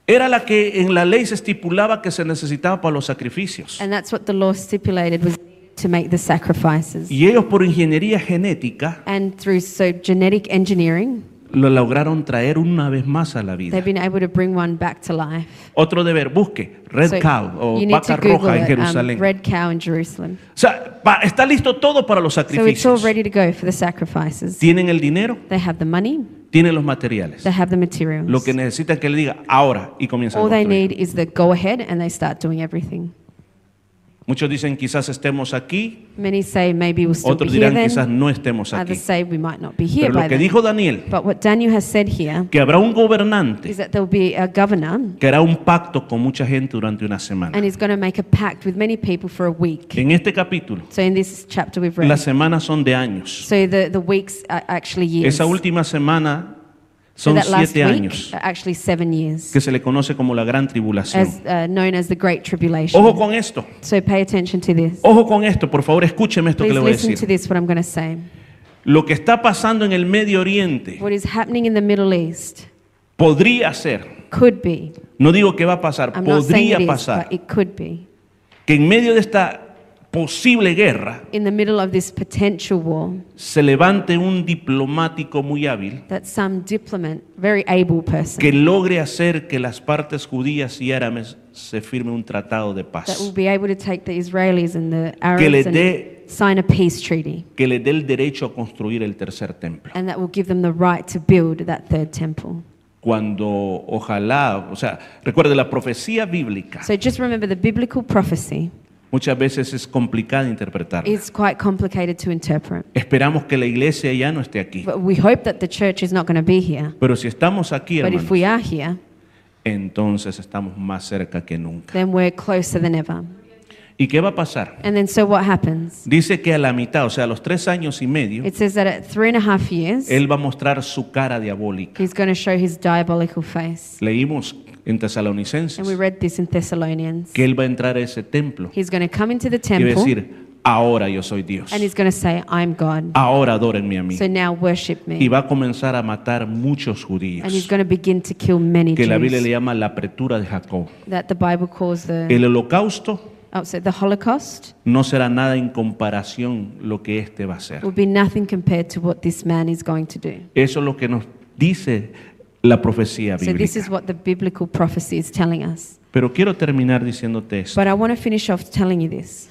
Era la que en la ley se estipulaba que se necesitaba para los sacrificios. And that's what the law stipulated was to make the sacrifices. Y ellos por ingeniería genética And through so genetic engineering, lo lograron traer una vez más a la vida. they've been able to bring one back to life. Otro deber, busque Red So Cow o vaca roja en um, Jerusalén. red cow in Jerusalem. O sea, pa- está listo todo para los So it's all sacrificios. ready to go for the sacrifices. Tienen el dinero, They have the money, tienen los materiales. they have the materials. Lo que necesitan es que le diga ahora y comienzan a All they need is the go ahead and they start doing everything. Muchos dicen quizás estemos aquí, Many say maybe we'll still be otros here dirán then. quizás no estemos aquí. Others say we might not be here Pero lo by que then. dijo Daniel, But what Daniel has said here que habrá un gobernante is that there'll be a governor que hará un pacto con mucha gente durante una semana. and he's going to make a pact with many people for a week. En este capítulo, So in this chapter we've read, las semanas son de años. so the, the weeks are actually years. Esa última semana son last siete week años, years, que se le conoce como la gran tribulación. as uh, known as the Great Tribulation. Ojo con esto, So pay attention to this. ojo con esto, por favor, escúcheme esto que le voy a to decir. this, what I'm going to say. Lo que está pasando en el Medio Oriente What is happening in the Middle East podría ser, could be, no digo que va a pasar, I'm not saying podría is, pasar, but it could be, que en medio de esta posible guerra in the middle of this potential war, se levante un diplomático muy hábil that some diplomat, very able person, que logre hacer que las partes judías y árabes se firme un tratado de that will paz, be able to take the Israelis and the que le Arabs dé sign a peace treaty, que le dé el derecho a construir el tercer templo. and that will give them the right to build that third temple. Cuando ojalá, o sea, recuerde la profecía bíblica So just remember the biblical prophecy muchas veces es complicada de interpretar. is quite complicated to interpret. Esperamos que la iglesia ya no esté aquí. But we hope that the church is not going to be here. Pero si estamos aquí, But if hermanos, we are here, entonces estamos más cerca que nunca. then we're closer than ever. ¿Y qué va a pasar? And then so what happens? Dice que a la mitad, o sea, a los tres años y medio, It says that at three and a half years, él va a mostrar su cara diabólica. he's going to show his diabolical face. Leímos en And we Tesalonicenses read this in Thessalonians. que él va a entrar a ese templo He's going to come into the y va a temple decir, ahora yo soy Dios, and he's going to say, I'm God. ahora adórenme a mí. So now worship Y me. va a comenzar a matar muchos And he's judíos, going to begin to kill many que la Biblia le llama la apretura de Jacob. That the Bible calls the, El holocausto oh, so the Holocaust no será nada en comparación lo que este va a ser. will be nothing compared to what this man is going to do. Eso es lo que nos dice la profecía So this is bíblica. what the biblical prophecy is telling us. Pero quiero terminar diciéndote esto. But I want to finish off telling you this.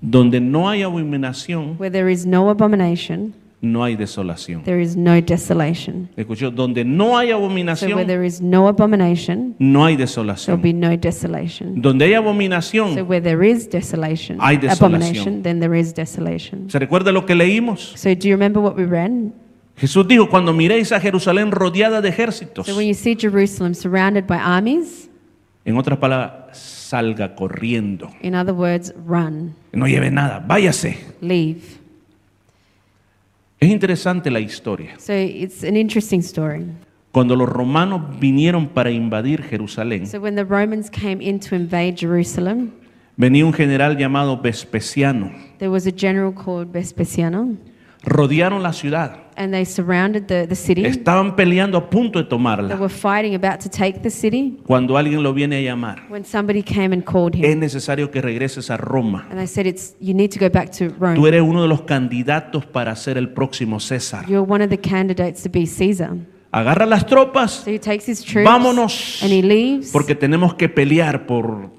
Donde no hay abominación, Where there is no abomination, no hay desolación. there is no desolation. Escuchó, donde no hay So where abominación, there is no abomination, no hay there'll desolación. be no desolation. Donde hay So abominación, where there is desolation, Hay desolación. abomination, then there is desolation. ¿se recuerda lo que leímos? So do you remember what we read? Jesús dijo, cuando miréis a Jerusalén rodeada de ejércitos, So when you see Jerusalem surrounded by armies, en otras palabras, salga corriendo. in other words, run, No lleve nada, váyase. leave. Es interesante la historia. So it's an interesting story. Cuando los romanos vinieron para invadir Jerusalén, So when the Romans came in to invade Jerusalem, venía un general llamado Vespasiano. there was a general called Vespasiano, Rodearon la ciudad. and they surrounded the, the city. Estaban peleando a punto de They tomarla. were fighting about to take the city Cuando alguien lo viene a llamar, when somebody came and called es him. necesario que regreses a Roma. And they said, it's, You need to go back to Tú Rome. eres uno de los candidatos para ser el próximo César. You're one of the candidates to be Caesar. Agarra las tropas, So he takes his troops vámonos, and he leaves porque tenemos que pelear por,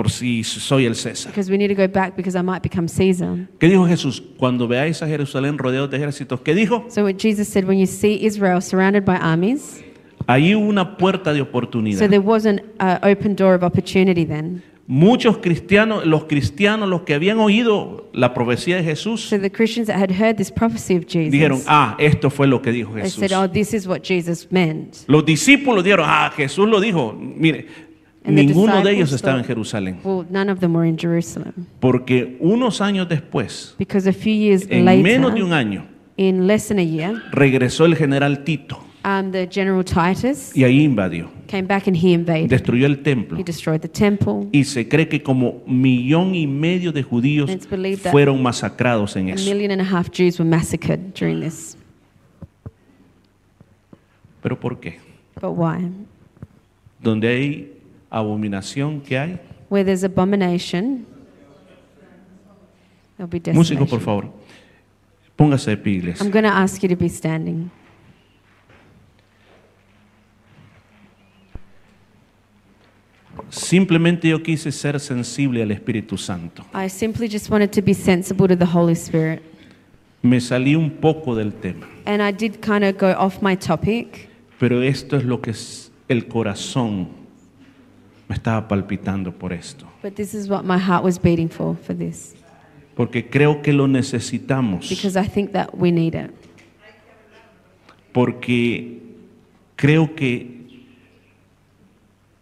por si soy el César. because we need to go back because I might become Caesar. ¿Qué dijo Jesús? Cuando veáis a Jerusalén rodeado de ejércitos, ¿qué dijo? So what Jesus said, when you see Israel surrounded by armies, Ahí hubo una puerta de so oportunidad. there was an uh, open door of opportunity then. Muchos cristianos, los cristianos, los que habían oído la profecía de Jesús, So the Christians that had heard this prophecy of dijeron, Jesus, ah, esto fue lo que dijo they Jesús. said, oh, this is what Jesus meant. Los discípulos dijeron, ah, Jesús lo dijo. Mire, ninguno de ellos estaba en Jerusalén. Well, none of them were in Jerusalem Porque unos años después, because a few years en menos de un año, in less than a year, regresó el general Tito um, the general Titus y ahí invadió, came back and he invaded. destruyó el templo. He destroyed the temple. Y se cree que como millón y medio de judíos fueron masacrados en A eso. million and a half Jews were massacred during this. ¿Pero por qué? But why? Donde hay abominación, ¿qué hay? Where there's abomination, There'll be Músicos, por favor. Póngase de pie, iglesia. I'm going to ask you to be standing. Simplemente yo quise ser sensible al Espíritu Santo. I simply just wanted to be sensible to the Holy Spirit. Me salí un poco del tema, And I did kind of go off my topic, pero esto es lo que es el corazón me estaba palpitando por esto. but this is what my heart was beating for, for this. Porque creo que lo necesitamos. Because I think that we need it. Porque creo que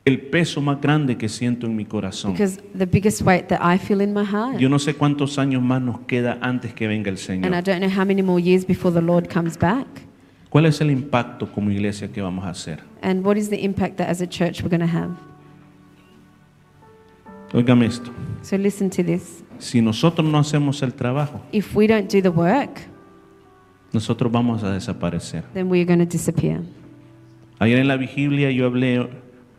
el peso más grande que siento en mi corazón. Because the biggest weight that I feel in my heart, Yo no sé cuántos años más nos queda antes que venga el and I Señor. don't know how many more years before the Lord comes back, ¿Cuál es el impacto como iglesia que vamos a hacer? and what is the impact that as a church we're going to have. Óigame esto. So listen to this. Si nosotros no hacemos el trabajo, If we don't do the work, nosotros vamos a desaparecer. then we're going to disappear. Ayer en la vigilia yo hablé,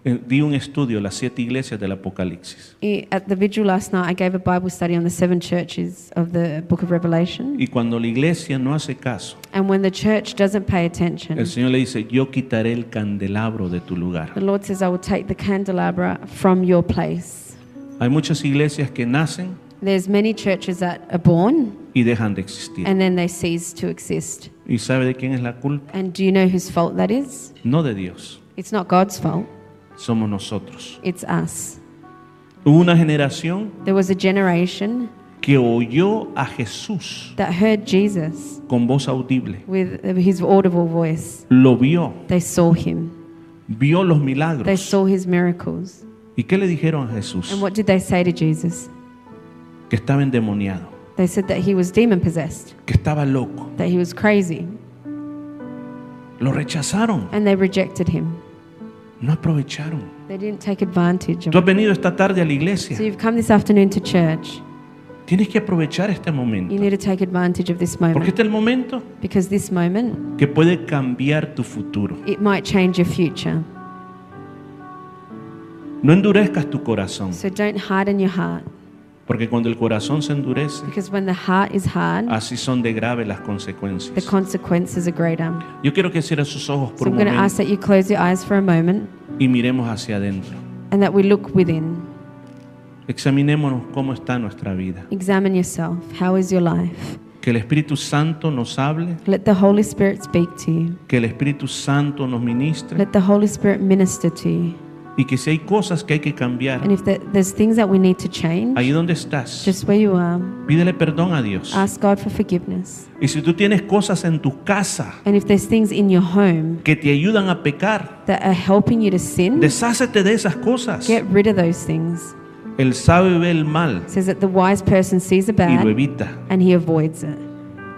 eh, di un estudio, las siete iglesias del Apocalipsis. I- At the vigil last night, I gave a Bible study on the seven churches of the book of Revelation. Y cuando la iglesia no hace caso, And when the church doesn't pay attention, el Señor le dice, yo quitaré el candelabro de tu lugar. the Lord says, I will take the candelabra from your place. Hay muchas iglesias que nacen There's many churches that are born y dejan de existir. and then they cease to exist. ¿Y sabe de quién es la culpa? And do you know whose fault that is? No de Dios, It's not God's fault, somos nosotros. it's us. Hubo una generación There was a generation que oyó a Jesús that heard Jesus con voz audible, with his audible voice. lo vio, They saw him, vio los they milagros. saw his miracles. ¿Y qué le dijeron a Jesús? And what did they say to Jesus? Que estaba endemoniado, They said that he was demon possessed, que estaba loco. that he was crazy, Lo rechazaron, and they rejected him. no aprovecharon. They didn't take advantage of Tú has venido esta tarde a la So iglesia. you've come this afternoon to church. Tienes que aprovechar este You momento. need to take advantage of this Porque moment este es el momento because this moment que puede cambiar tu futuro. it might change your future. No endurezcas tu corazón, So don't harden your heart porque cuando el corazón se endurece, because when the heart is hard, así son de graves las the consecuencias. consequences are greater. Yo quiero que cierres sus ojos So por I'm un going to ask momento that you close your eyes for a moment y miremos hacia adentro. and that we look within. Examinémonos cómo está nuestra vida. Examine yourself. How is your life? Que el Espíritu Santo nos hable, Let the Holy Spirit speak to you. que el Espíritu Santo nos ministre Let the Holy Spirit minister to you. Y que si hay cosas que hay que cambiar, And if there, there's things that we need to change, ahí donde estás, just where you are, pídele perdón a Dios. ask God for forgiveness. Y si tú tienes cosas en tu casa And if there's things in your home que te ayudan a pecar, that are helping you to sin, deshácete de esas cosas. get rid of those things. El sabe ve el mal It says that the wise person sees the y lo bad evita. and he avoids it.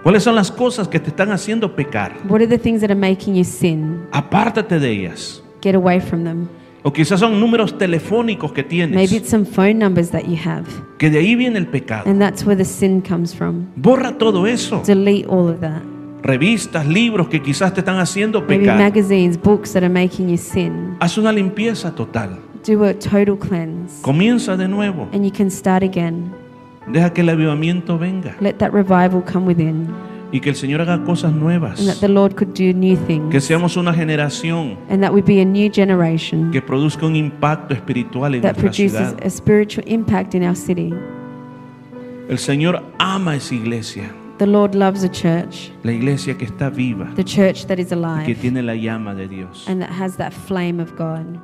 ¿Cuáles son las cosas que te están haciendo pecar? What are the things that are making you sin? Apártate de ellas. Get away from them. O quizás son números telefónicos que Maybe tienes, it's some phone numbers that you have, que de ahí viene el pecado. and that's where the sin comes from. Borra todo eso. Delete all of that. Revistas, libros que quizás te están haciendo Maybe pecar. magazines, books that are making you sin. Haz una limpieza total. Do a total cleanse, Comienza de nuevo. and you can start again. Deja que el avivamiento venga Let that revival come within, y que el Señor haga cosas nuevas. and that the Lord could do new Que things, seamos una generación and that we be a new generation que produzca un impacto espiritual en that nuestra produces ciudad. a spiritual impact in our city. El Señor ama esa iglesia, The Lord loves a church, la iglesia que está viva the church that is y que alive, tiene la llama de Dios. and that has that flame of God.